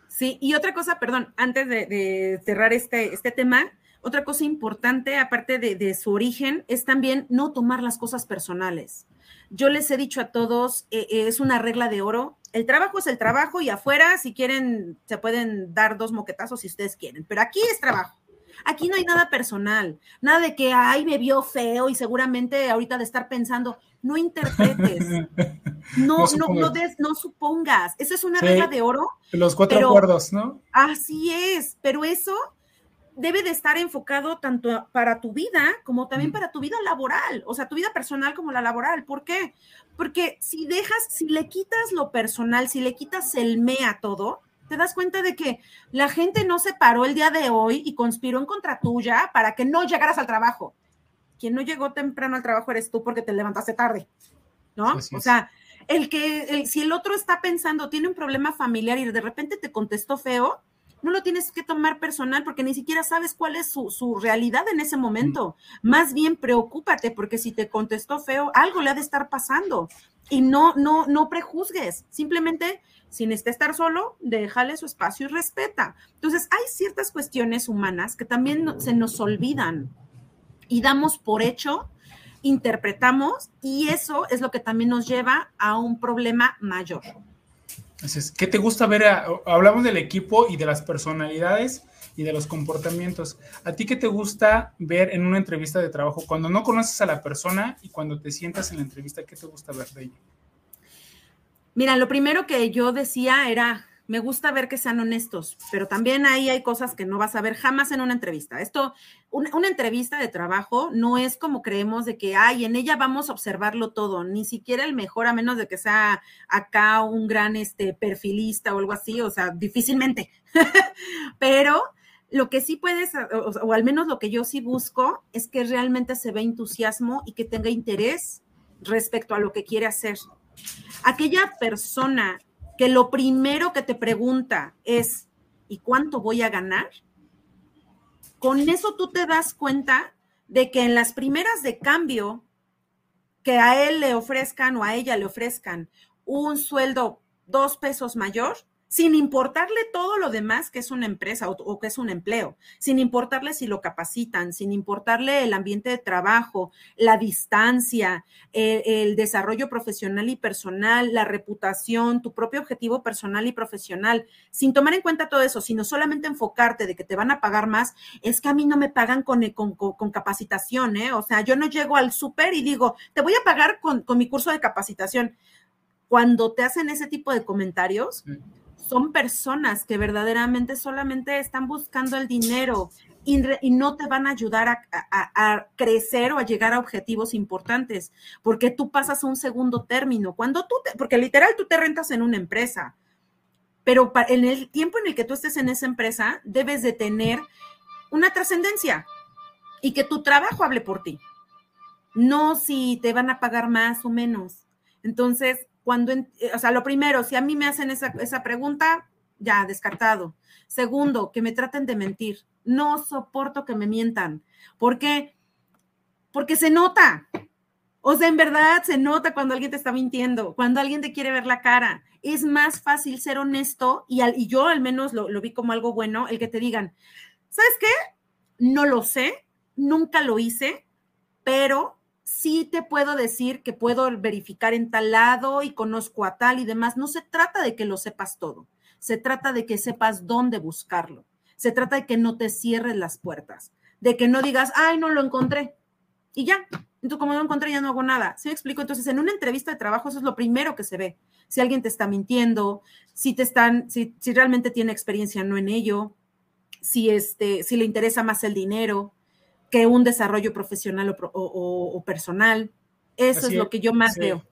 Sí, y otra cosa, perdón, antes de, cerrar este, este tema, otra cosa importante, aparte de, su origen, es también no tomar las cosas personales. Yo les he dicho a todos, eh, eh, es una regla de oro. El trabajo es el trabajo y afuera, si quieren, se pueden dar dos moquetazos si ustedes quieren, pero aquí es trabajo. Aquí no hay nada personal, nada de que, ay, me vio feo y seguramente ahorita de estar pensando, no interpretes, [LAUGHS] no, no, no, no, supongas. Esa es una regla de oro. Los cuatro acuerdos, ¿no? Así es, pero eso debe de estar enfocado tanto para tu vida como también para tu vida laboral, o sea, tu vida personal como la laboral. ¿Por qué? Porque si dejas, si le quitas lo personal, si le quitas el me a todo, te das cuenta de que la gente no se paró el día de hoy y conspiró en contra tuya para que no llegaras al trabajo. Quien no llegó temprano al trabajo eres tú porque te levantaste tarde, ¿no? o sea, el que, si el otro está pensando, tiene un problema familiar y de repente te contestó feo, no lo tienes que tomar personal porque ni siquiera sabes cuál es su, realidad en ese momento. Más bien preocúpate porque si te contestó feo, algo le ha de estar pasando. Y no, no, no prejuzgues. Simplemente, sin este estar solo, déjale su espacio y respeta. Entonces, hay ciertas cuestiones humanas que también se nos olvidan y damos por hecho, interpretamos, y eso es lo que también nos lleva a un problema mayor. ¿Qué te gusta ver? hablamos del equipo y de las personalidades y de los comportamientos. ¿A ti qué te gusta ver en una entrevista de trabajo? Cuando no conoces a la persona y cuando te sientas en la entrevista, ¿qué te gusta ver de ella? Mira, lo primero que yo decía era, me gusta ver que sean honestos, pero también ahí hay cosas que no vas a ver jamás en una entrevista. Esto, una, entrevista de trabajo no es como creemos de que, ay, en ella vamos a observarlo todo, ni siquiera el mejor, a menos de que sea acá un gran este, perfilista o algo así, o sea, difícilmente. [LAUGHS] pero lo que sí puedes, o, o al menos lo que yo sí busco, es que realmente se ve entusiasmo y que tenga interés respecto a lo que quiere hacer. Aquella persona que lo primero que te pregunta es, ¿y cuánto voy a ganar? Con eso tú te das cuenta de que en las primeras de cambio que a él le ofrezcan o a ella le ofrezcan un sueldo dos pesos mayor, sin importarle todo lo demás que es una empresa o, que es un empleo, sin importarle si lo capacitan, sin importarle el ambiente de trabajo, la distancia, el, desarrollo profesional y personal, la reputación, tu propio objetivo personal y profesional, sin tomar en cuenta todo eso, sino solamente enfocarte de que te van a pagar más, es que a mí no me pagan con, con, capacitación, ¿eh? O sea, yo no llego al súper y digo, te voy a pagar con, mi curso de capacitación. Cuando te hacen ese tipo de comentarios, son personas que verdaderamente solamente están buscando el dinero y, no te van a ayudar a, crecer o a llegar a objetivos importantes, porque tú pasas a un segundo término. Cuando tú, porque literal tú te rentas en una empresa, pero en el tiempo en el que tú estés en esa empresa, debes de tener una trascendencia y que tu trabajo hable por ti, no si te van a pagar más o menos. Entonces, eh, o sea, lo primero, si a mí me hacen esa, esa pregunta, ya, descartado. Segundo, que me traten de mentir. No soporto que me mientan. ¿Por qué? Porque se nota. O sea, en verdad se nota cuando alguien te está mintiendo, cuando alguien te quiere ver la cara. Es más fácil ser honesto y, y yo al menos lo, lo vi como algo bueno, el que te digan, ¿sabes qué? No lo sé, nunca lo hice, pero sí te puedo decir que puedo verificar en tal lado y conozco a tal y demás. No se trata de que lo sepas todo, se trata de que sepas dónde buscarlo. Se trata de que no te cierres las puertas, de que no digas, ay, no lo encontré. Y ya, entonces como no encontré ya no hago nada. ¿Sí me explico? Entonces, en una entrevista de trabajo eso es lo primero que se ve. Si alguien te está mintiendo, si te están, si, si realmente tiene experiencia no en ello, si este, si le interesa más el dinero, que un desarrollo profesional o, personal. Eso es lo que yo más veo.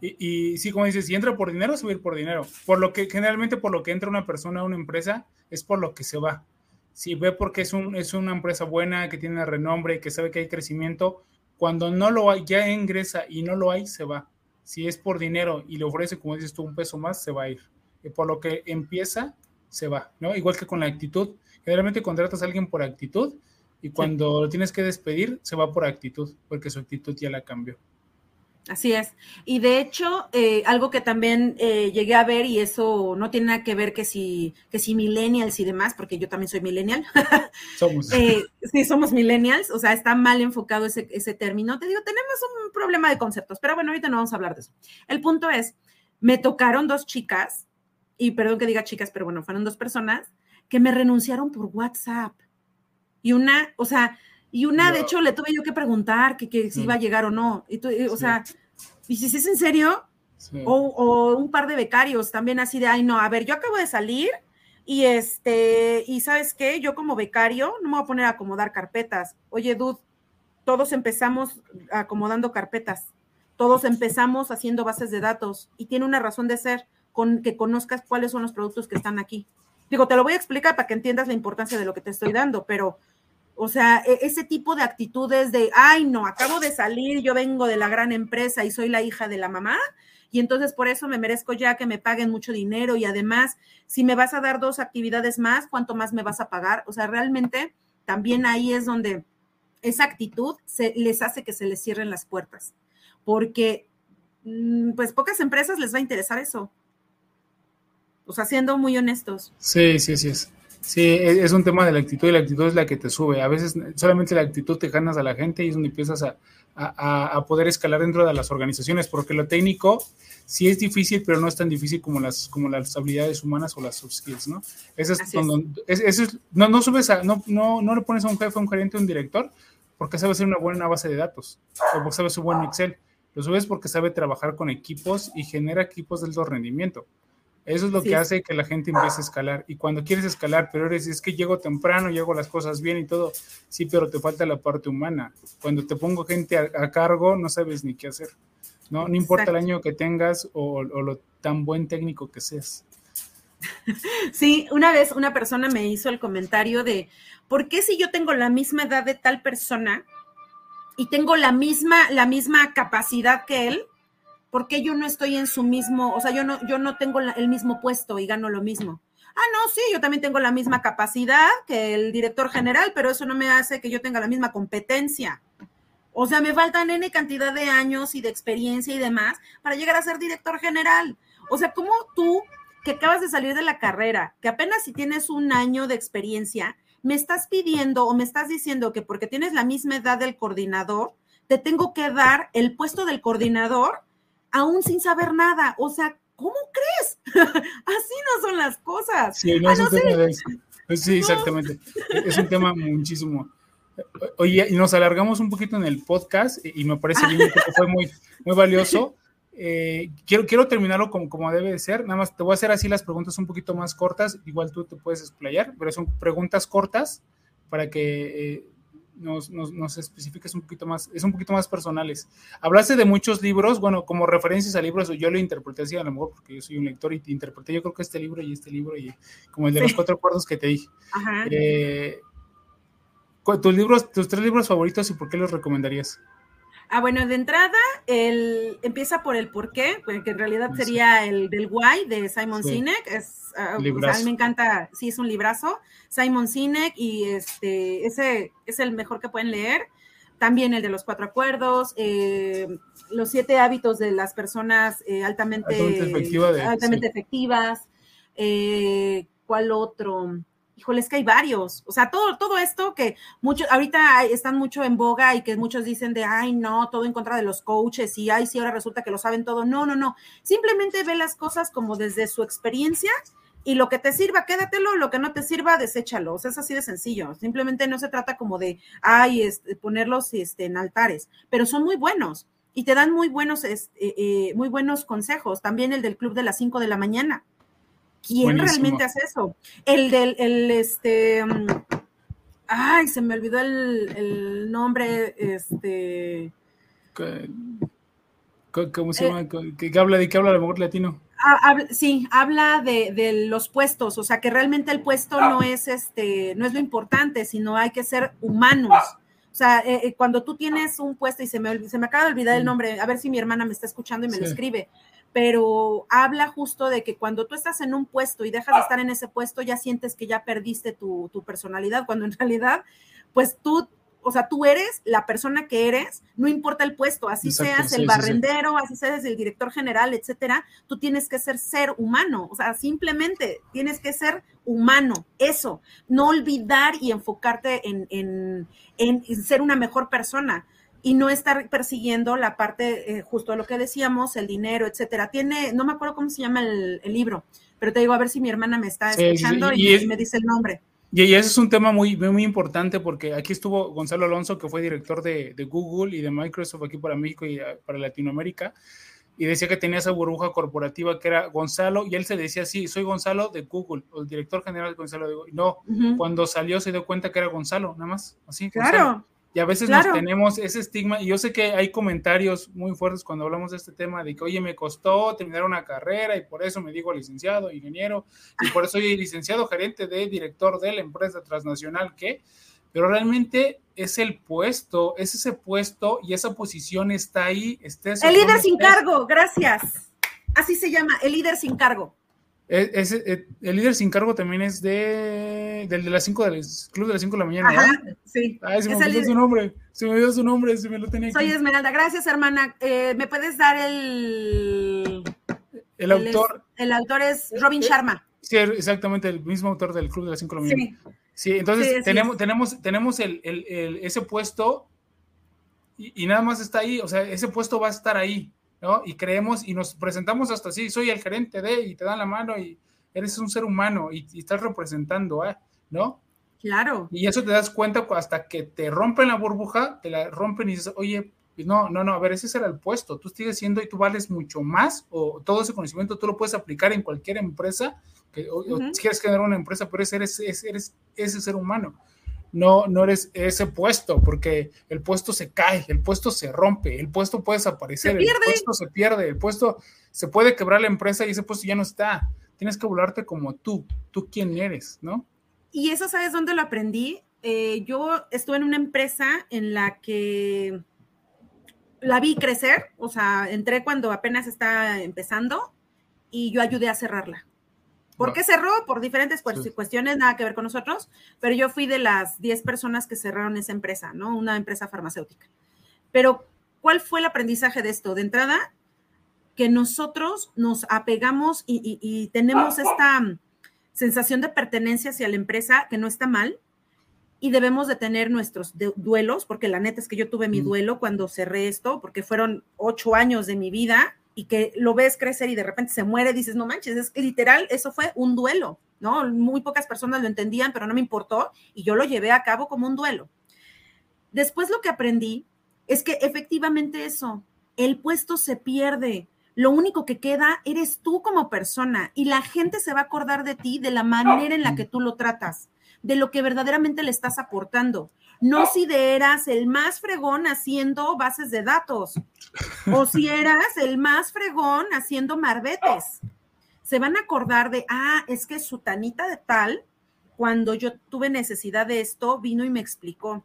Y, sí, como dices, si entra por dinero, se va a ir por dinero. Por lo que generalmente por lo que entra una persona a una empresa es por lo que se va. Si ve porque es, un, es una empresa buena, que tiene renombre, y que sabe que hay crecimiento, cuando no lo hay, ya ingresa y no lo hay, se va. Si es por dinero y le ofrece, como dices tú, un peso más, se va a ir. Y por lo que empieza, se va, ¿no? Igual que con la actitud. Generalmente contratas a alguien por actitud y cuando lo tienes que despedir, se va por actitud, porque su actitud ya la cambió. Así es. Y de hecho, eh, algo que también eh, llegué a ver, y eso no tiene nada que ver que si, que si millennials y demás, porque yo también soy millennial. [LAUGHS] Somos. Eh, sí, somos millennials, o sea, está mal enfocado ese, ese término. Te digo, tenemos un problema de conceptos, pero bueno, ahorita no vamos a hablar de eso. El punto es, me tocaron dos chicas, y perdón que diga chicas, pero bueno, fueron dos personas, que me renunciaron por WhatsApp. Y una, o sea, y una, de hecho, le tuve yo que preguntar que, si iba a mm. llegar o no. Y o sea, y si es en serio, o, un par de becarios también así de, ay, no, a ver, yo acabo de salir y este, y sabes qué, yo como becario no me voy a poner a acomodar carpetas. Oye, dude, todos empezamos acomodando carpetas, todos empezamos haciendo bases de datos y tiene una razón de ser con que conozcas cuáles son los productos que están aquí. Digo, te lo voy a explicar para que entiendas la importancia de lo que te estoy dando, pero o sea, e, ese tipo de actitudes de, ay, no, acabo de salir, yo vengo de la gran empresa y soy la hija de la mamá, y entonces por eso me merezco ya que me paguen mucho dinero y además, si me vas a dar dos actividades más, ¿cuánto más me vas a pagar? O sea, realmente también ahí es donde esa actitud se, les hace que se les cierren las puertas, porque mm, pues pocas empresas les va a interesar eso. O sea, siendo muy honestos. Sí, sí, sí es. Sí, es un tema de la actitud y la actitud es la que te sube. A veces solamente la actitud te ganas a la gente y es donde empiezas a, poder escalar dentro de las organizaciones, porque lo técnico sí es difícil, pero no es tan difícil como las, como las habilidades humanas o las soft skills, ¿no? Eso es, es. no, no subes a, no, no, no le pones a un jefe, a un gerente, a un director, porque sabe hacer una buena base de datos, o porque sabe su buen Excel. Lo subes porque sabe trabajar con equipos y genera equipos de alto rendimiento. Eso es lo que hace que la gente empiece a escalar. Y cuando quieres escalar, pero eres, es que llego temprano, llego las cosas bien y todo, sí, pero te falta la parte humana. Cuando te pongo gente a, cargo, no sabes ni qué hacer. No, no importa el año que tengas o, lo tan buen técnico que seas. [LAUGHS] Sí, una vez una persona me hizo el comentario de, ¿por qué si yo tengo la misma edad de tal persona y tengo la misma, la misma capacidad que él, ¿por qué yo no estoy en su mismo, o sea, yo no, yo no tengo el mismo puesto y gano lo mismo? Ah, no, sí, yo también tengo la misma capacidad que el director general, pero eso no me hace que yo tenga la misma competencia. O sea, me faltan N cantidad de años y de experiencia y demás para llegar a ser director general. O sea, ¿cómo tú, que acabas de salir de la carrera, que apenas si tienes un año de experiencia, me estás pidiendo o me estás diciendo que porque tienes la misma edad del coordinador, te tengo que dar el puesto del coordinador aún sin saber nada. O sea, ¿cómo crees? [LAUGHS] Así no son las cosas. Sí, no, ah, es un tema de eso. Sí, exactamente. Es un tema muchísimo. Oye, y nos alargamos un poquito en el podcast y me parece bien que fue muy, muy valioso. Eh, quiero, quiero terminarlo como, como debe de ser. Nada más te voy a hacer así las preguntas un poquito más cortas. Igual tú te puedes explayar, pero son preguntas cortas para que eh, nos, nos, nos, especifiques un poquito más, es un poquito más personales. Hablaste de muchos libros, bueno, como referencias a libros, yo lo interpreté así a lo mejor porque yo soy un lector y te interpreté yo creo que este libro y este libro y como el de los cuatro acuerdos que te dije. Eh, tus libros, tus tres libros favoritos y por qué los recomendarías? Ah, bueno, de entrada, el, empieza por el por qué, que en realidad sería el del why de Simon Sinek. Es, uh, a mí me encanta, sí, es un librazo. Simon Sinek y este, ese es el mejor que pueden leer. También el de los cuatro acuerdos, eh, los siete hábitos de las personas eh, altamente, altamente, efectivas. Eh, ¿Cuál otro? Híjole, es que hay varios. O sea, todo, todo esto que muchos, ahorita están mucho en boga y que muchos dicen de, ay, no, todo en contra de los coaches y, ay, sí, ahora resulta que lo saben todo. No, no, no. Simplemente ve las cosas como desde su experiencia y lo que te sirva, quédatelo, lo que no te sirva, deséchalo. O sea, es así de sencillo. Simplemente no se trata como de, ay, este, ponerlos este, en altares, pero son muy buenos y te dan muy buenos, este, eh, muy buenos consejos. También el del club de las 5 de la mañana. ¿Quién realmente hace eso? El del, el, este, mm, ay, se me olvidó el, nombre, este. ¿Cómo se llama? ¿Qué, habla de qué habla el mejor latino? sí, habla de, los puestos, o sea que realmente el puesto no es este, no es lo importante, sino hay que ser humanos. O sea, eh, eh, cuando tú tienes un puesto y se me, se me acaba de olvidar el mm. nombre, a ver si mi hermana me está escuchando y me lo escribe, pero habla justo de que cuando tú estás en un puesto y dejas de estar en ese puesto, ya sientes que ya perdiste tu, tu personalidad, cuando en [LAUGHS] realidad, pues tú o sea, tú eres la persona que eres, no importa el puesto, así seas el barrendero, así seas el director general, etcétera, tú tienes que ser ser humano, o sea, simplemente tienes que ser humano, eso, no olvidar y enfocarte en, en, en ser una mejor persona y no estar persiguiendo la parte, eh, justo lo que decíamos, el dinero, etcétera. Tiene, no me acuerdo cómo se llama el, libro, pero te digo, a ver si mi hermana me está escuchando y, me dice el nombre. Y, ese es un tema muy, muy importante porque aquí estuvo Gonzalo Alonso, que fue director de, Google y de Microsoft aquí para México y ah, para Latinoamérica, y decía que tenía esa burbuja corporativa que era Gonzalo, y él se decía, sí, soy Gonzalo de Google, o el director general de Gonzalo de Google. No, cuando salió se dio cuenta que era Gonzalo, nada más, así. Claro. Y a veces nos tenemos ese estigma, y yo sé que hay comentarios muy fuertes cuando hablamos de este tema, de que, oye, me costó terminar una carrera y por eso me digo licenciado, ingeniero, y por eso soy licenciado gerente de director de la empresa transnacional que, pero realmente es el puesto, es ese puesto y esa posición está ahí. Estés el líder sin cargo, gracias. Así se llama, el líder sin cargo. Es, eh, el líder sin cargo también es de del de las 5 del club de las 5 de la mañana. Ajá, sí. Ay, se me olvidó su nombre. Se me olvidó su nombre, se me lo tenía Soy Esmeralda. Gracias, hermana. Eh, ¿Me puedes dar el el autor? el autor es Robin Sharma. Sí, exactamente, el mismo autor del club de las 5 de la mañana. Sí. Sí, entonces tenemos, tenemos, tenemos el, el, el, ese puesto y, y nada más está ahí, o sea, ese puesto va a estar ahí. ¿No? Y creemos y nos presentamos hasta así, soy el gerente de, y te dan la mano y eres un ser humano y, estás representando, ¿eh? ¿no? Claro. Y eso te das cuenta hasta que te rompen la burbuja, te la rompen y dices, oye, pues no, no, no, a ver, ese será el puesto, tú sigues siendo y tú vales mucho más, o todo ese conocimiento tú lo puedes aplicar en cualquier empresa, que, o, si quieres generar una empresa, pero eres, eres, eres ese ser humano no, no eres ese puesto, porque el puesto se cae, el puesto se rompe, el puesto puede desaparecer, el puesto se pierde, el puesto se puede quebrar la empresa y ese puesto ya no está. Tienes que volarte como tú, tú quién eres, ¿no? Y eso, ¿sabes dónde lo aprendí? Eh, yo estuve en una empresa en la que la vi crecer, o sea, entré cuando apenas está empezando y yo ayudé a cerrarla. ¿Por qué cerró? Por diferentes cuestiones, nada que ver con nosotros, pero yo fui de las 10 personas que cerraron esa empresa, ¿no? Una empresa farmacéutica. Pero, ¿cuál fue el aprendizaje de esto? De entrada, que nosotros nos apegamos y, tenemos esta sensación de pertenencia hacia la empresa que no está mal y debemos de tener nuestros duelos, porque la neta es que yo tuve mi duelo cuando cerré esto, porque fueron ocho años de mi vida y que lo ves crecer y de repente se muere, dices, no manches, es literal, eso fue un duelo, ¿no? Muy pocas personas lo entendían, pero no me importó y yo lo llevé a cabo como un duelo. Después lo que aprendí es que efectivamente eso, el puesto se pierde. Lo único que queda eres tú como persona y la gente se va a acordar de ti de la manera en la que tú lo tratas, de lo que verdaderamente le estás aportando no si de eras el más fregón haciendo bases de datos o si eras el más fregón haciendo marbetes. Se van a acordar de, ah, es que su tanita de tal, cuando yo tuve necesidad de esto, vino y me explicó.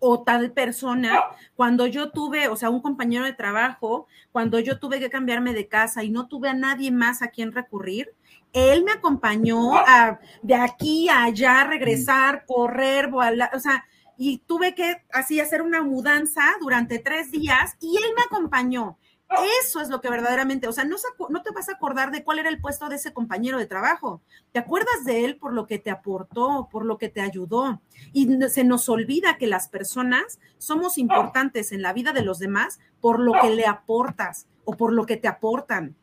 O tal persona, cuando yo tuve, o sea, un compañero de trabajo, cuando yo tuve que cambiarme de casa y no tuve a nadie más a quien recurrir, él me acompañó a, de aquí a allá, regresar, correr, o sea, y tuve que así hacer una mudanza durante tres días y él me acompañó. Eso es lo que verdaderamente, o sea, no, no, te vas a acordar de cuál era el puesto de ese compañero de trabajo. Te acuerdas de él por lo que te aportó, por lo que te ayudó. Y se nos olvida que las personas somos importantes en la vida de los demás por lo que le aportas o por lo que te aportan.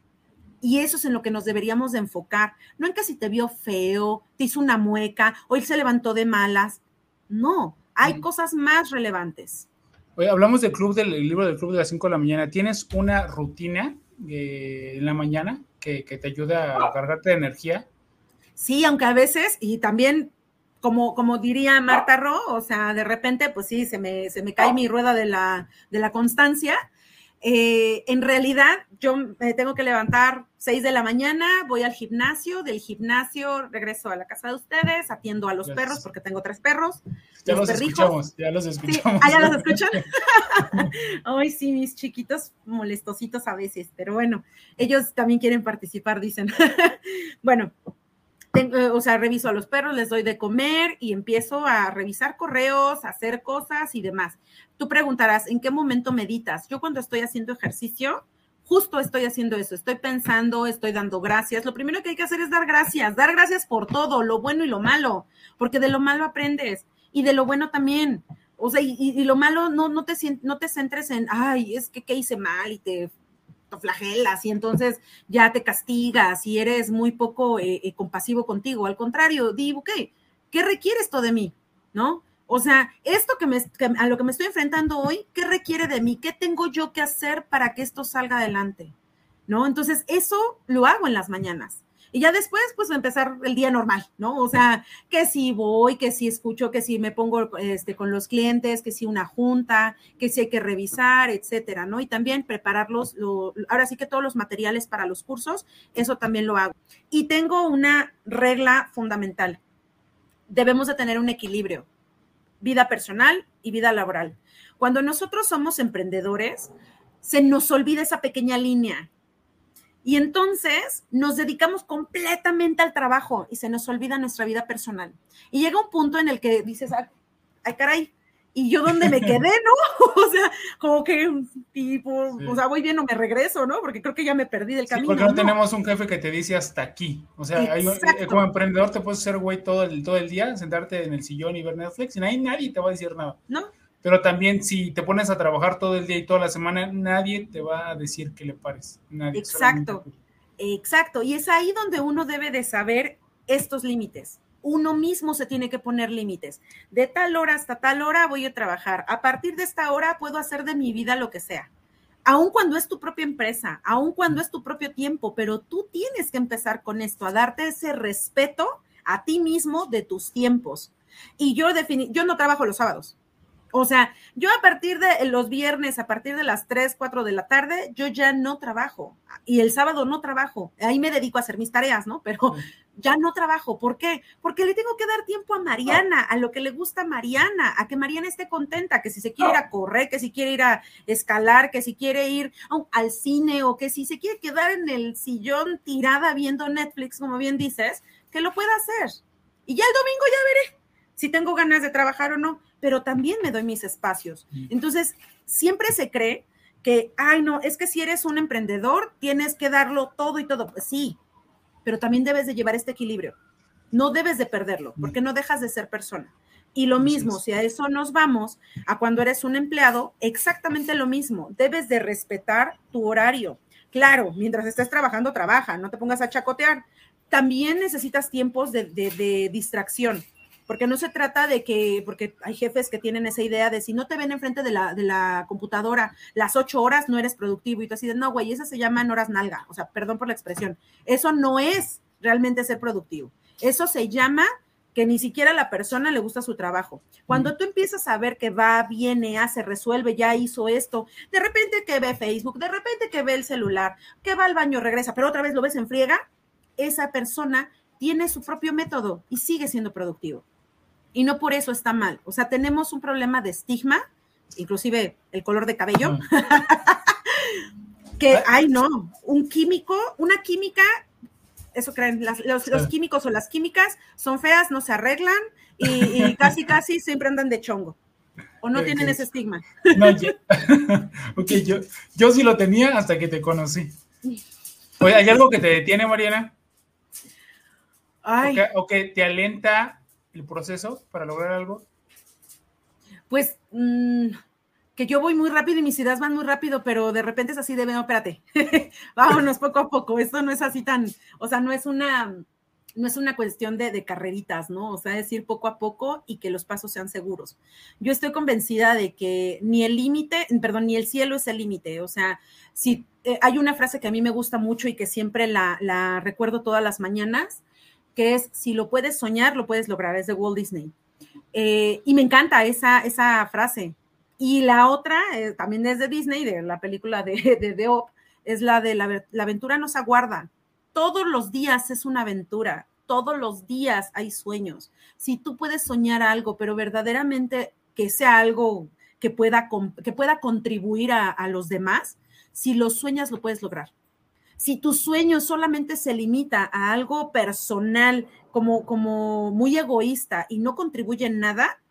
Y eso es en lo que nos deberíamos de enfocar. No en que si te vio feo, te hizo una mueca, o él se levantó de malas. No, hay cosas más relevantes. Oye, hablamos del club del libro del club de las 5 de la mañana. ¿Tienes una rutina eh, en la mañana que, te ayuda a cargarte de energía? Sí, aunque a veces, y también, como, como diría Marta Ro, o sea, de repente, pues sí, se me, se me cae mi rueda de la, de la constancia. Eh, en realidad, yo me tengo que levantar 6 de la mañana, voy al gimnasio, del gimnasio regreso a la casa de ustedes, atiendo a los perros porque tengo tres perros. Ya los, escuchamos, ya los escuchamos. ah, ya los [LAUGHS] escuchan. [LAUGHS] Ay, sí, mis chiquitos molestositos a veces, pero bueno, ellos también quieren participar, dicen. [LAUGHS] bueno, eh, o sea, reviso a los perros, les doy de comer y empiezo a revisar correos, a hacer cosas y demás. Tú preguntarás, ¿en qué momento meditas? Yo cuando estoy haciendo ejercicio, justo estoy haciendo eso, estoy pensando, estoy dando gracias. Lo primero que hay que hacer es dar gracias, dar gracias por todo, lo bueno y lo malo, porque de lo malo aprendes y de lo bueno también. O sea, y, lo malo no, no, te, no te centres en, ay, es que qué hice mal y te flagelas y entonces ya te castigas y eres muy poco eh, eh, compasivo contigo. Al contrario, digo, ok, ¿qué requiere esto de mí? ¿No? O sea, esto que, me, a lo que me estoy enfrentando hoy, ¿qué requiere de mí? ¿Qué tengo yo que hacer para que esto salga adelante? ¿No? Entonces, eso lo hago en las mañanas. Y ya después, pues empezar el día normal, ¿no? O sea, que si voy, que si escucho, que si me pongo este, con los clientes, que si una junta, que si hay que revisar, etcétera, ¿no? Y también prepararlos, ahora sí que todos los materiales para los cursos, eso también lo hago. Y tengo una regla fundamental. Debemos de tener un equilibrio, vida personal y vida laboral. Cuando nosotros somos emprendedores, se nos olvida esa pequeña línea y entonces nos dedicamos completamente al trabajo y se nos olvida nuestra vida personal. Y llega un punto en el que dices, ay, caray, ¿y yo dónde me quedé, [LAUGHS] no? [LAUGHS] o sea, como que tipo, o sea, voy bien o me regreso, ¿no? Porque creo que ya me perdí del camino. porque no, tenemos un jefe que te dice hasta aquí. O sea, eh, como emprendedor te puedes hacer güey todo el, todo el día, sentarte en el sillón y ver Netflix y nadie, nadie te va a decir nada. No pero también si te pones a trabajar todo el día y toda la semana, nadie te va a decir que le pares. Nadie, exacto, exacto. Y es ahí donde uno debe de saber estos límites. Uno mismo se tiene que poner límites. De tal hora hasta tal hora voy a trabajar. A partir de esta hora puedo hacer de mi vida lo que sea. Aun cuando es tu propia empresa, aun cuando es tu propio tiempo, pero tú tienes que empezar con esto, a darte ese respeto a ti mismo de tus tiempos. Y yo, yo no trabajo los sábados o sea, yo a partir de los viernes, a partir de las 3, 4 de la tarde, yo ya no trabajo. Y el sábado no trabajo. Ahí me dedico a hacer mis tareas, ¿no? Pero ya no trabajo. ¿Por qué? Porque le tengo que dar tiempo a Mariana, a lo que le gusta a Mariana, a que Mariana esté contenta, que si se quiere ir a correr, que si quiere ir a escalar, que si quiere ir al cine o que si se quiere quedar en el sillón tirada viendo Netflix, como bien dices, que lo pueda hacer. Y ya el domingo ya veré si tengo ganas de trabajar o no pero también me doy mis espacios. Entonces, siempre se cree que, ay, no, es que si eres un emprendedor, tienes que darlo todo y todo. Pues sí, pero también debes de llevar este equilibrio. No debes de perderlo, porque no dejas de ser persona. Y lo mismo, si a eso nos vamos, a cuando eres un empleado, exactamente lo mismo. Debes de respetar tu horario. Claro, mientras estés trabajando, trabaja, no te pongas a chacotear. También necesitas tiempos de, de distracción porque no se trata de que, porque hay jefes que tienen esa idea de si no te ven enfrente de la, de la computadora las ocho horas, no eres productivo. Y tú así de, no, güey, esas se llaman horas nalga. O sea, perdón por la expresión. Eso no es realmente ser productivo. Eso se llama que ni siquiera a la persona le gusta su trabajo. Cuando tú empiezas a ver que va, viene, hace, resuelve, ya hizo esto, de repente que ve Facebook, de repente que ve el celular, que va al baño, regresa, pero otra vez lo ves en friega, esa persona tiene su propio método y sigue siendo productivo y no por eso está mal. O sea, tenemos un problema de estigma, inclusive el color de cabello, [LAUGHS] que, ay no, un químico, una química, eso creen, los, químicos o las químicas son feas, no se arreglan y, [LAUGHS] casi, casi siempre andan de chongo. ¿O no tienen ese estigma? No, yo, [LAUGHS] ok, yo, yo sí lo tenía hasta que te conocí. Oye, ¿hay algo que te detiene, Mariana? Ay. o que te alenta el proceso para lograr algo? Pues mm, que yo voy muy rápido y mis ideas van muy rápido, pero de repente es así de, no, espérate, [LAUGHS] vámonos poco a poco, esto no es así tan, o sea, no es una, no es una cuestión de, de, carreritas, ¿no? O sea, es ir poco a poco y que los pasos sean seguros. Yo estoy convencida de que ni el límite, perdón, ni el cielo es el límite. O sea, si eh, hay una frase que a mí me gusta mucho y que siempre la, la recuerdo todas las mañanas, que es, si lo puedes soñar, lo puedes lograr, es de Walt Disney. Eh, y me encanta esa, esa frase. Y la otra, eh, también es de Disney, de la película de, [LAUGHS] de, de es la de la, la aventura nos aguarda. Todos los días es una aventura, todos los días hay sueños. Si tú puedes soñar algo, pero verdaderamente que sea algo que pueda, que pueda contribuir a, a los demás, si los sueñas lo puedes lograr. Si tu sueño solamente se limita a algo personal, como, como muy egoísta y no contribuye en nada,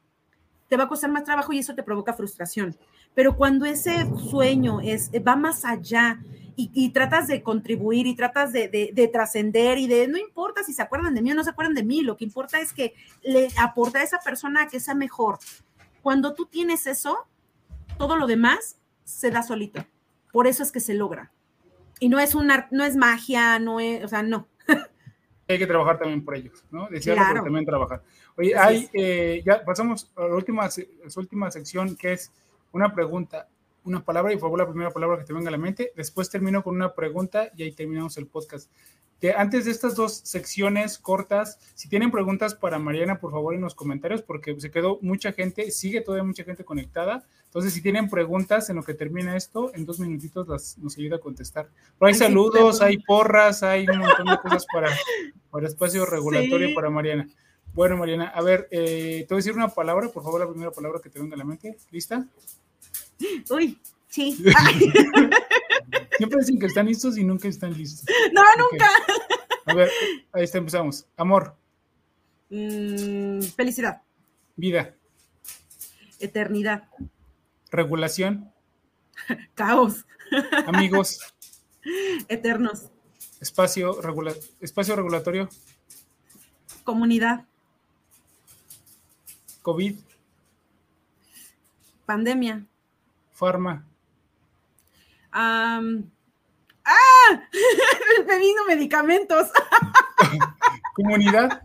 te va a costar más trabajo y eso te provoca frustración. Pero cuando ese sueño es, va más allá y, tratas de contribuir y tratas de, de, de trascender y de, no importa si se acuerdan de mí o no se acuerdan de mí, lo que importa es que le aporta a esa persona que sea mejor. Cuando tú tienes eso, todo lo demás se da solito. Por eso es que se logra. Y no es una, no es magia, no es, o sea, no. hay que trabajar también por ellos, ¿no? Decirlo, claro. también trabajar. Oye, hay, eh, ya pasamos a la última, a la última sección que es una pregunta, una palabra y por favor la primera palabra que te venga a la mente. Después termino con una pregunta y ahí terminamos el podcast. De, antes de estas dos secciones cortas, si tienen preguntas para Mariana, por favor en los comentarios, porque se quedó mucha gente, sigue todavía mucha gente conectada. Entonces, si tienen preguntas en lo que termina esto, en dos minutitos las, nos ayuda a contestar. Pero hay Ay, saludos, sí, hay porras, hay un montón de cosas para, [LAUGHS] para espacio regulatorio sí. para Mariana. Bueno, Mariana, a ver, eh, te voy a decir una palabra, por favor, la primera palabra que te venga a la mente. ¿Lista? [GASPS] Uy, sí. [LAUGHS] Siempre dicen que están listos y nunca están listos. No, nunca. A ver, ahí está, empezamos. Amor. Mm, felicidad. Vida. Eternidad. Regulación. Caos. Amigos. Eternos. Espacio, regula espacio regulatorio. Comunidad. COVID. Pandemia. Farma. Um, ¡Ah! [LAUGHS] Me vino medicamentos. [LAUGHS] Comunidad.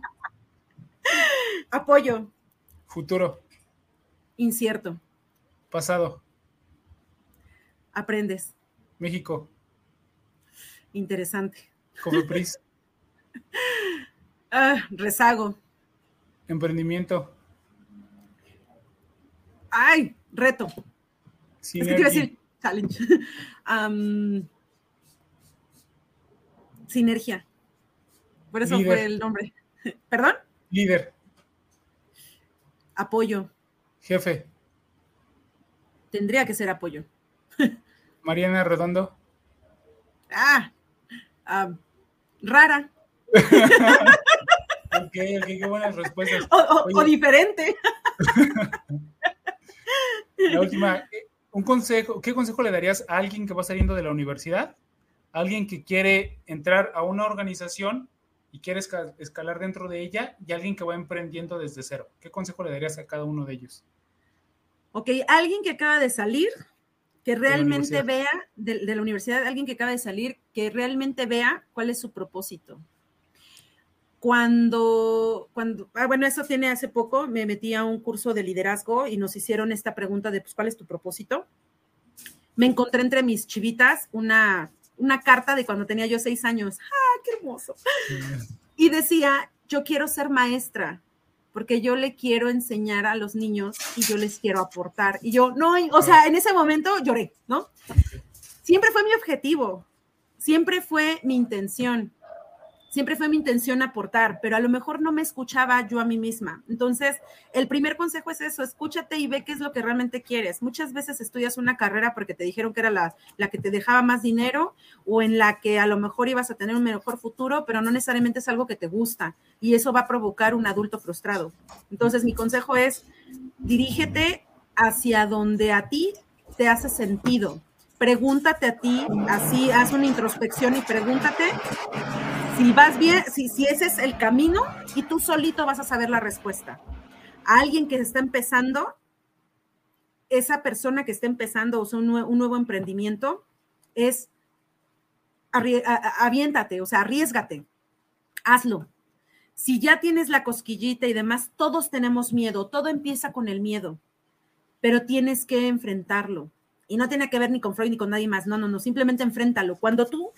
Apoyo. Futuro. Incierto. Pasado. Aprendes. México. Interesante. Cofepris. [LAUGHS] ah, rezago. Emprendimiento. Ay, reto. Es que quiero decir challenge. [LAUGHS] um, sinergia. Por eso Líder. fue el nombre. [LAUGHS] ¿Perdón? Líder. Apoyo. Jefe. Tendría que ser apoyo. Mariana Redondo. Ah, uh, rara. [LAUGHS] ok, qué buenas respuestas. O, o, o diferente. [LAUGHS] La última, un consejo, ¿qué consejo le darías a alguien que va saliendo de la universidad? alguien que quiere entrar a una organización y quiere escalar dentro de ella y alguien que va emprendiendo desde cero. ¿Qué consejo le darías a cada uno de ellos? Ok, alguien que acaba de salir, que realmente de vea, de, de, la universidad, alguien que acaba de salir, que realmente vea cuál es su propósito. Cuando, cuando, ah, bueno, eso tiene hace poco, me metí a un curso de liderazgo y nos hicieron esta pregunta de, pues, ¿cuál es tu propósito? Me encontré entre mis chivitas una una carta de cuando tenía yo seis años. ¡Ah, qué hermoso! Y decía, yo quiero ser maestra, porque yo le quiero enseñar a los niños y yo les quiero aportar. Y yo, no, o sea, en ese momento lloré, ¿no? Siempre fue mi objetivo, siempre fue mi intención, siempre fue mi intención aportar, pero a lo mejor no me escuchaba yo a mí misma. Entonces, el primer consejo es eso, escúchate y ve qué es lo que realmente quieres. Muchas veces estudias una carrera porque te dijeron que era la, la que te dejaba más dinero o en la que a lo mejor ibas a tener un mejor futuro, pero no necesariamente es algo que te gusta y eso va a provocar un adulto frustrado. Entonces, mi consejo es, dirígete hacia donde a ti te hace sentido. Pregúntate a ti, así, haz una introspección y pregúntate si vas bien, si, si ese es el camino y tú solito vas a saber la respuesta. A alguien que está empezando, esa persona que está empezando o sea, un, nuevo, emprendimiento, es aviéntate, o sea, arriesgate, hazlo. Si ya tienes la cosquillita y demás, todos tenemos miedo, todo empieza con el miedo, pero tienes que enfrentarlo. Y no tiene que ver ni con Freud ni con nadie más, no, no, no, simplemente enfréntalo. Cuando tú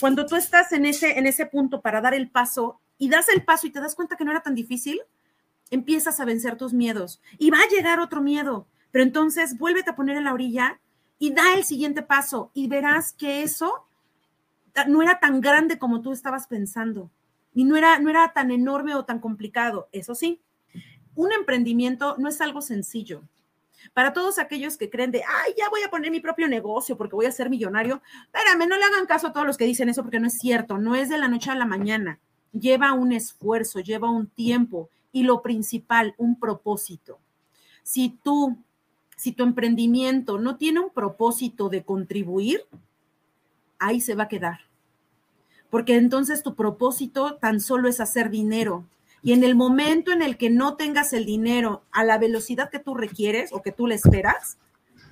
cuando tú estás en ese, en ese punto para dar el paso y das el paso y te das cuenta que no era tan difícil, empiezas a vencer tus miedos y va a llegar otro miedo, Pero entonces vuélvete a poner en la orilla y da el siguiente paso y verás que eso no era tan grande como tú estabas pensando y no era, no era tan enorme o tan complicado. Eso sí, un emprendimiento no es algo sencillo. Para todos aquellos que creen de, ay, ya voy a poner mi propio negocio porque voy a ser millonario, espérame, no le hagan caso a todos los que dicen eso porque no es cierto, no es de la noche a la mañana. Lleva un esfuerzo, lleva un tiempo y lo principal, un propósito. Si tú, si tu emprendimiento no tiene un propósito de contribuir, ahí se va a quedar. Porque entonces tu propósito tan solo es hacer dinero, y en el momento en el que no tengas el dinero a la velocidad que tú requieres o que tú le esperas,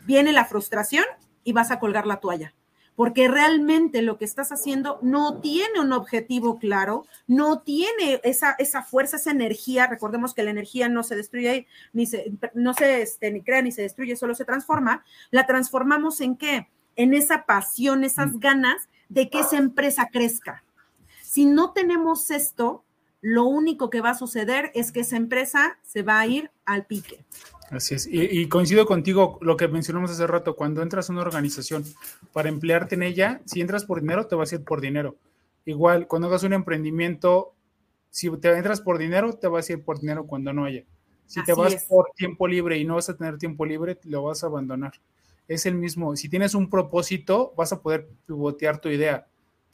viene la frustración y vas a colgar la toalla. Porque realmente lo que estás haciendo no tiene un objetivo claro, no tiene esa, esa fuerza, esa energía. Recordemos que la energía no se destruye, ni se, no se este, ni crea ni se destruye, solo se transforma. La transformamos en qué? En esa pasión, esas mm. ganas de que esa empresa crezca. Si no tenemos esto, lo único que va a suceder es que esa empresa se va a ir al pique. Así es, y, coincido contigo lo que mencionamos hace rato, cuando entras a una organización para emplearte en ella, si entras por dinero, te vas a ir por dinero. Igual, cuando hagas un emprendimiento, si te entras por dinero, te vas a ir por dinero cuando no haya. Si te vas por tiempo libre y no vas a tener tiempo libre, lo vas a abandonar. Es el mismo, si tienes un propósito, vas a poder pivotear tu idea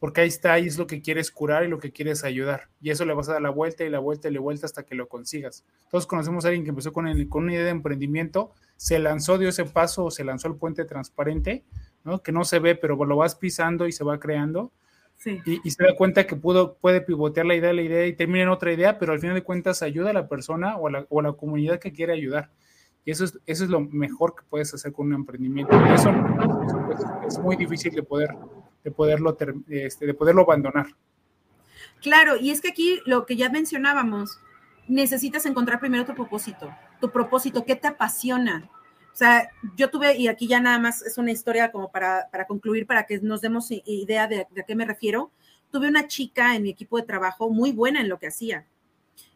porque ahí está, ahí es lo que quieres curar y lo que quieres ayudar. Y eso le vas a dar la vuelta y la vuelta y la vuelta hasta que lo consigas. Todos conocemos a alguien que empezó con, con una idea de emprendimiento, se lanzó, dio ese paso, se lanzó el puente transparente, ¿no? que no se ve, pero lo vas pisando y se va creando. Y, se da cuenta que pudo, puede pivotear la idea, la idea y termina en otra idea, pero al final de cuentas ayuda a la persona o a la, o a la comunidad que quiere ayudar. Y eso es, eso es lo mejor que puedes hacer con un emprendimiento. Y eso, es muy difícil de poder de poderlo, este, de poderlo abandonar. Claro, y es que aquí lo que ya mencionábamos, necesitas encontrar primero tu propósito, tu propósito, ¿qué te apasiona? O sea, yo tuve, y aquí ya nada más es una historia como para, concluir, para que nos demos idea de, a qué me refiero. Tuve una chica en mi equipo de trabajo muy buena en lo que hacía.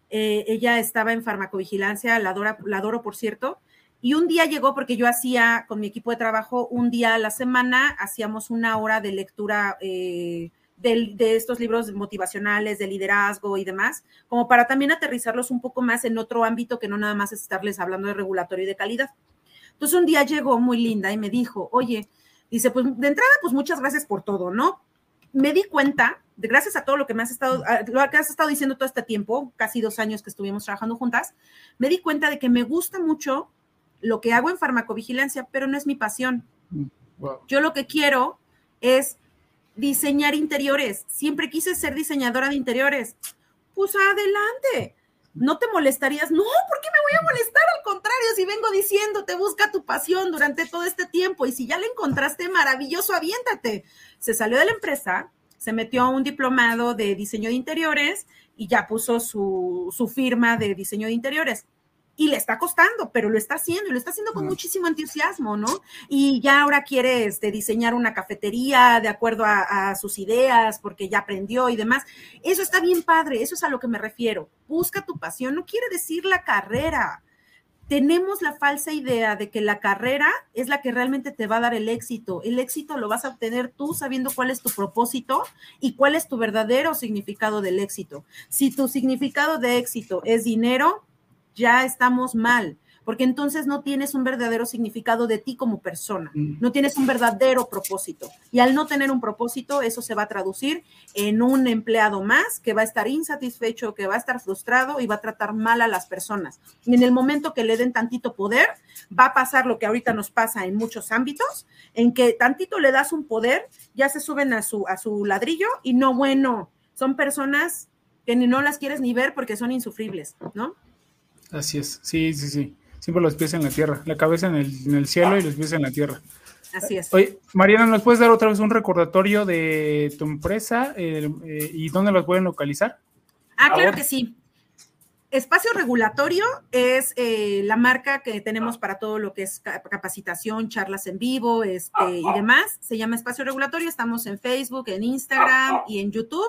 Eh, ella estaba en farmacovigilancia, la, la adoro, por cierto, y un día llegó porque yo hacía con mi equipo de trabajo un día a la semana, hacíamos una hora de lectura eh, de, estos libros motivacionales, de liderazgo y demás, como para también aterrizarlos un poco más en otro ámbito que no nada más es estarles hablando de regulatorio y de calidad. Entonces un día llegó muy linda y me dijo, oye, dice, pues de entrada, pues muchas gracias por todo, ¿no? Me di cuenta, de gracias a todo lo que me has estado, lo que has estado diciendo todo este tiempo, casi dos años que estuvimos trabajando juntas, me di cuenta de que me gusta mucho lo que hago en farmacovigilancia, pero no es mi pasión. Mm, Yo lo que quiero es diseñar interiores. Siempre quise ser diseñadora de interiores. Pues adelante. No te molestarías. No, ¿por qué me voy a molestar? Al contrario, si vengo diciendo, te busca tu pasión durante todo este tiempo y si ya la encontraste, maravilloso, aviéntate. Se salió de la empresa, se metió a un diplomado de diseño de interiores y ya puso su, su firma de diseño de interiores y le está costando, pero lo está haciendo y lo está haciendo con muchísimo entusiasmo, ¿no? Y ya ahora quiere este, diseñar una cafetería de acuerdo a, sus ideas, porque ya aprendió y demás. Eso está bien padre, eso es a lo que me refiero. Busca tu pasión, no quiere decir la carrera. Tenemos la falsa idea de que la carrera es la que realmente te va a dar el éxito. El éxito lo vas a obtener tú sabiendo cuál es tu propósito y cuál es tu verdadero significado del éxito. Si tu significado de éxito es dinero, ya estamos mal, porque entonces no tienes un verdadero significado de ti como persona, mm. no tienes un verdadero propósito. Y al no tener un propósito, eso se va a traducir en un empleado más que va a estar insatisfecho, que va a estar frustrado y va a tratar mal a las personas. Y en el momento que le den tantito poder, va a pasar lo que ahorita nos pasa en muchos ámbitos, en que tantito le das un poder, ya se suben a su, a su ladrillo y no, bueno, son personas que ni no las quieres ni ver porque son insufribles, ¿no? Así es, sí, sí, sí. Siempre los pies en la tierra, la cabeza en el, cielo y los pies en la tierra. Así es. Oye, Mariana, ¿nos puedes dar otra vez un recordatorio de tu empresa eh, y dónde los pueden localizar? Ah, claro que sí. Espacio Regulatorio es eh, la marca que tenemos para todo lo que es capacitación, charlas en vivo este, y demás. Se llama Espacio Regulatorio. Estamos en Facebook, en Instagram y en YouTube.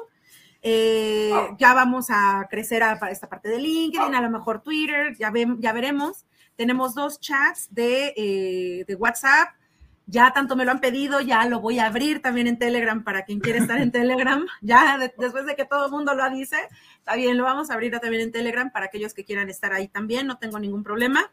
Eh, ya vamos a crecer a, esta parte de LinkedIn, a lo mejor Twitter, ya, ya veremos. Tenemos dos chats de, eh, de WhatsApp ya tanto me lo han pedido, ya lo voy a abrir también en Telegram para quien quiera estar en [LAUGHS] Telegram. Ya después de que todo el mundo lo dice, está bien, lo vamos a abrir también en Telegram para aquellos que quieran estar ahí también, no tengo ningún problema.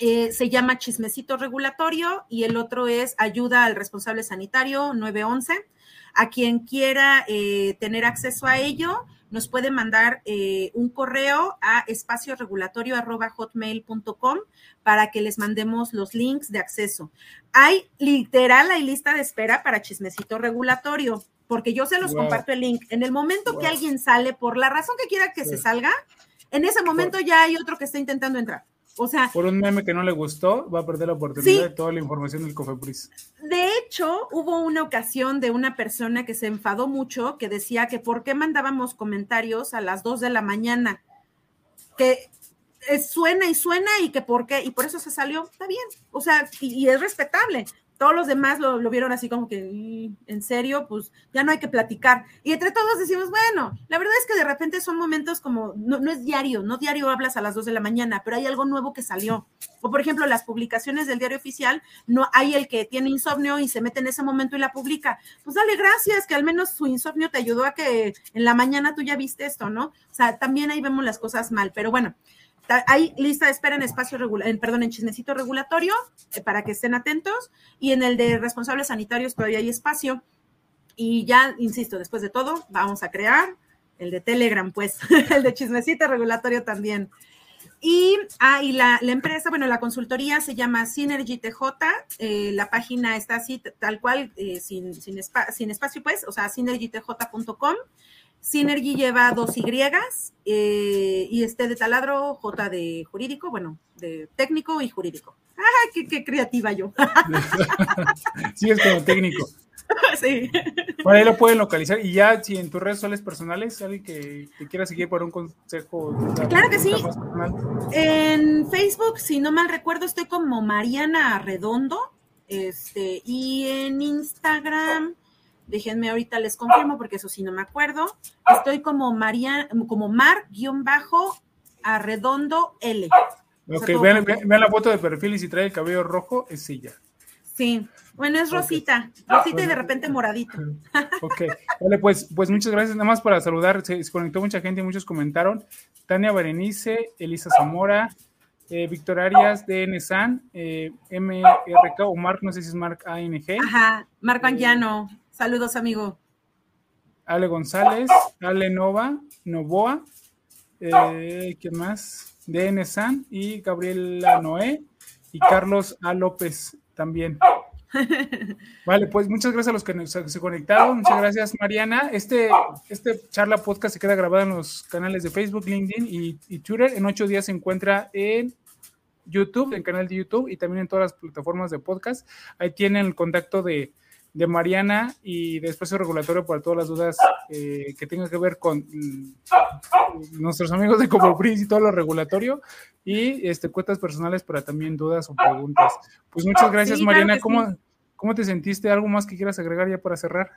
Eh, se llama Chismecito Regulatorio y el otro es Ayuda al Responsable Sanitario 911. A quien quiera eh, tener acceso a ello, nos puede mandar eh, un correo a espacioregulatorio.hotmail.com para que les mandemos los links de acceso. Hay literal, hay lista de espera para chismecito regulatorio, porque yo se los comparto el link. En el momento que alguien sale, por la razón que quiera que se salga, en ese momento ya hay otro que está intentando entrar. O sea, por un meme que no le gustó, va a perder la oportunidad de toda la información del Cofepris. De hecho, hubo una ocasión de una persona que se enfadó mucho, que decía que por qué mandábamos comentarios a las 2 de la mañana, que suena y suena y que por qué, y por eso se salió, está bien, o sea, y es respetable, todos los demás lo, vieron así como que, en serio, pues ya no hay que platicar. Y entre todos decimos, bueno, la verdad es que de repente son momentos como, no, no, es diario, no diario hablas a las dos de la mañana, pero hay algo nuevo que salió. O por ejemplo, las publicaciones del diario oficial, no hay el que tiene insomnio y se mete en ese momento y la publica. Pues dale gracias, que al menos su insomnio te ayudó a que en la mañana tú ya viste esto, ¿no? O sea, también ahí vemos las cosas mal, pero bueno, hay lista de espera en espacio regular, perdón, en chismecito regulatorio, eh, para que estén atentos, y en el de responsables sanitarios todavía hay espacio. Y ya, insisto, después de todo, vamos a crear el de Telegram, pues, [LAUGHS] el de chismecito regulatorio también. Y, ah, la, empresa, bueno, la consultoría se llama Synergy TJ, eh, la página está así, tal cual, eh, sin, sin, sin, espacio, pues, o sea, synergytj.com. Synergy lleva dos Y eh, y este de taladro, J de jurídico, bueno, de técnico y jurídico. ¡Ay, qué, creativa yo! [LAUGHS] sí, es como técnico. [LAUGHS] Sí. Por ahí lo pueden localizar. Y ya, si en tus redes sociales personales, alguien que te quiera seguir por un consejo. Claro que sí. En Facebook, si no mal recuerdo, estoy como Mariana Redondo. Este, y en Instagram Déjenme ahorita les confirmo porque eso sí no me acuerdo. Estoy como María, como Mar-arredondo L. Ok, vean, la foto de perfil y si trae el cabello rojo, es ella. Sí, bueno, es Rosita, Rosita y de repente moradito. [LAUGHS] Ok, vale, pues, pues muchas gracias. Nada más para saludar, se, conectó mucha gente y muchos comentaron. Tania Berenice, Elisa Zamora, eh, Víctor Arias, DN San, eh, MRK o Mark, no sé si es Mark ANG. Ajá, Marco Angiano. Saludos, amigo. Ale González, Ale Nova, Novoa, eh, ¿quién más? DN San y Gabriela Noé y Carlos A. López también. [LAUGHS] Vale, pues muchas gracias a los que se conectaron. Muchas gracias, Mariana. Este, este charla podcast se queda grabada en los canales de Facebook, LinkedIn y, y Twitter. En ocho días se encuentra en YouTube, en el canal de YouTube y también en todas las plataformas de podcast. Ahí tienen el contacto de, de Mariana y de espacio regulatorio para todas las dudas eh, que tengan que ver con mm, nuestros amigos de Copopris y todo lo regulatorio y este, cuentas personales para también dudas o preguntas. Pues muchas gracias, Mariana. ¿Cómo, ¿Cómo te sentiste? ¿Algo más que quieras agregar ya para cerrar?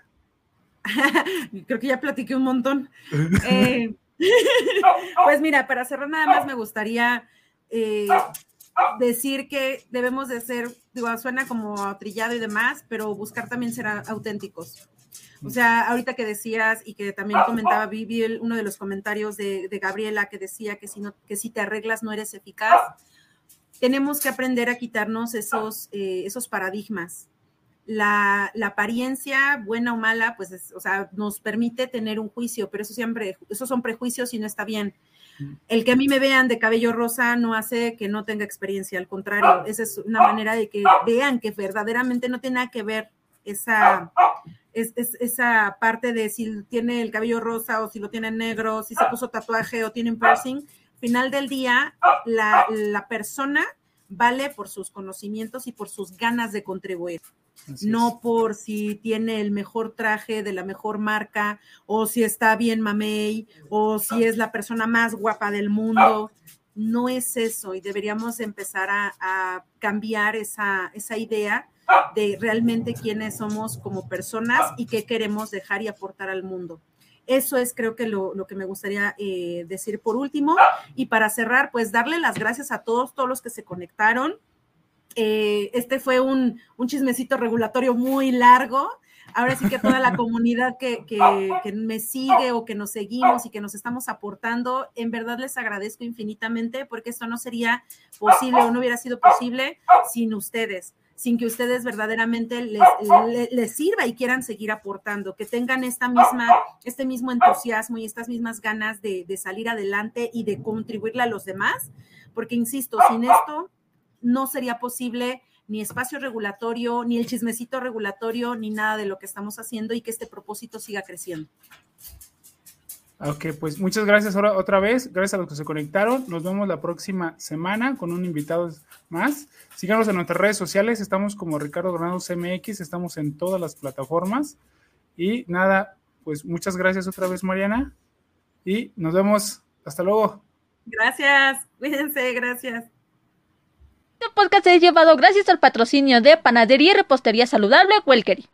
[LAUGHS] Creo que ya platiqué un montón. Eh, [LAUGHS] pues mira, para cerrar nada más me gustaría eh, decir que debemos de ser, suena como trillado y demás, pero buscar también ser auténticos. O sea, ahorita que decías y que también comentaba Vivi, uno de los comentarios de, Gabriela que decía que si, no, que si te arreglas no eres eficaz, tenemos que aprender a quitarnos esos, eh, esos paradigmas. La, la, apariencia, buena o mala, pues, o sea, nos permite tener un juicio, pero eso siempre, esos son prejuicios y no está bien. El que a mí me vean de cabello rosa no hace que no tenga experiencia, al contrario, esa es una manera de que vean que verdaderamente no tiene nada que ver esa, esa parte de si tiene el cabello rosa o si lo tiene negro, si se puso tatuaje o tiene un piercing. Final del día, la, la persona vale por sus conocimientos y por sus ganas de contribuir no por si tiene el mejor traje de la mejor marca o si está bien mamey o si es la persona más guapa del mundo. No es eso y deberíamos empezar a, cambiar esa, esa idea de realmente quiénes somos como personas y qué queremos dejar y aportar al mundo. Eso es creo que lo, que me gustaría eh, decir por último. Y para cerrar, pues darle las gracias a todos, todos los que se conectaron. Eh, este fue un, un chismecito regulatorio muy largo. Ahora sí que toda la [LAUGHS] comunidad que, me sigue o que nos seguimos y que nos estamos aportando, en verdad les agradezco infinitamente porque esto no sería posible o no hubiera sido posible sin ustedes sin que ustedes verdaderamente les, sirva y quieran seguir aportando, que tengan esta misma, este mismo entusiasmo y estas mismas ganas de, de salir adelante y de contribuirle a los demás, porque insisto, sin esto no sería posible ni espacio regulatorio, ni el chismecito regulatorio, ni nada de lo que estamos haciendo y que este propósito siga creciendo. Ok, pues muchas gracias otra vez, gracias a los que se conectaron. Nos vemos la próxima semana con un invitado más. Síganos en nuestras redes sociales, estamos como Ricardo Granados MX, estamos en todas las plataformas. Y nada, pues muchas gracias otra vez, Mariana. Y nos vemos. Hasta luego. Gracias, cuídense, gracias. Este podcast es llevado gracias al patrocinio de Panadería y Repostería Saludable Welkery.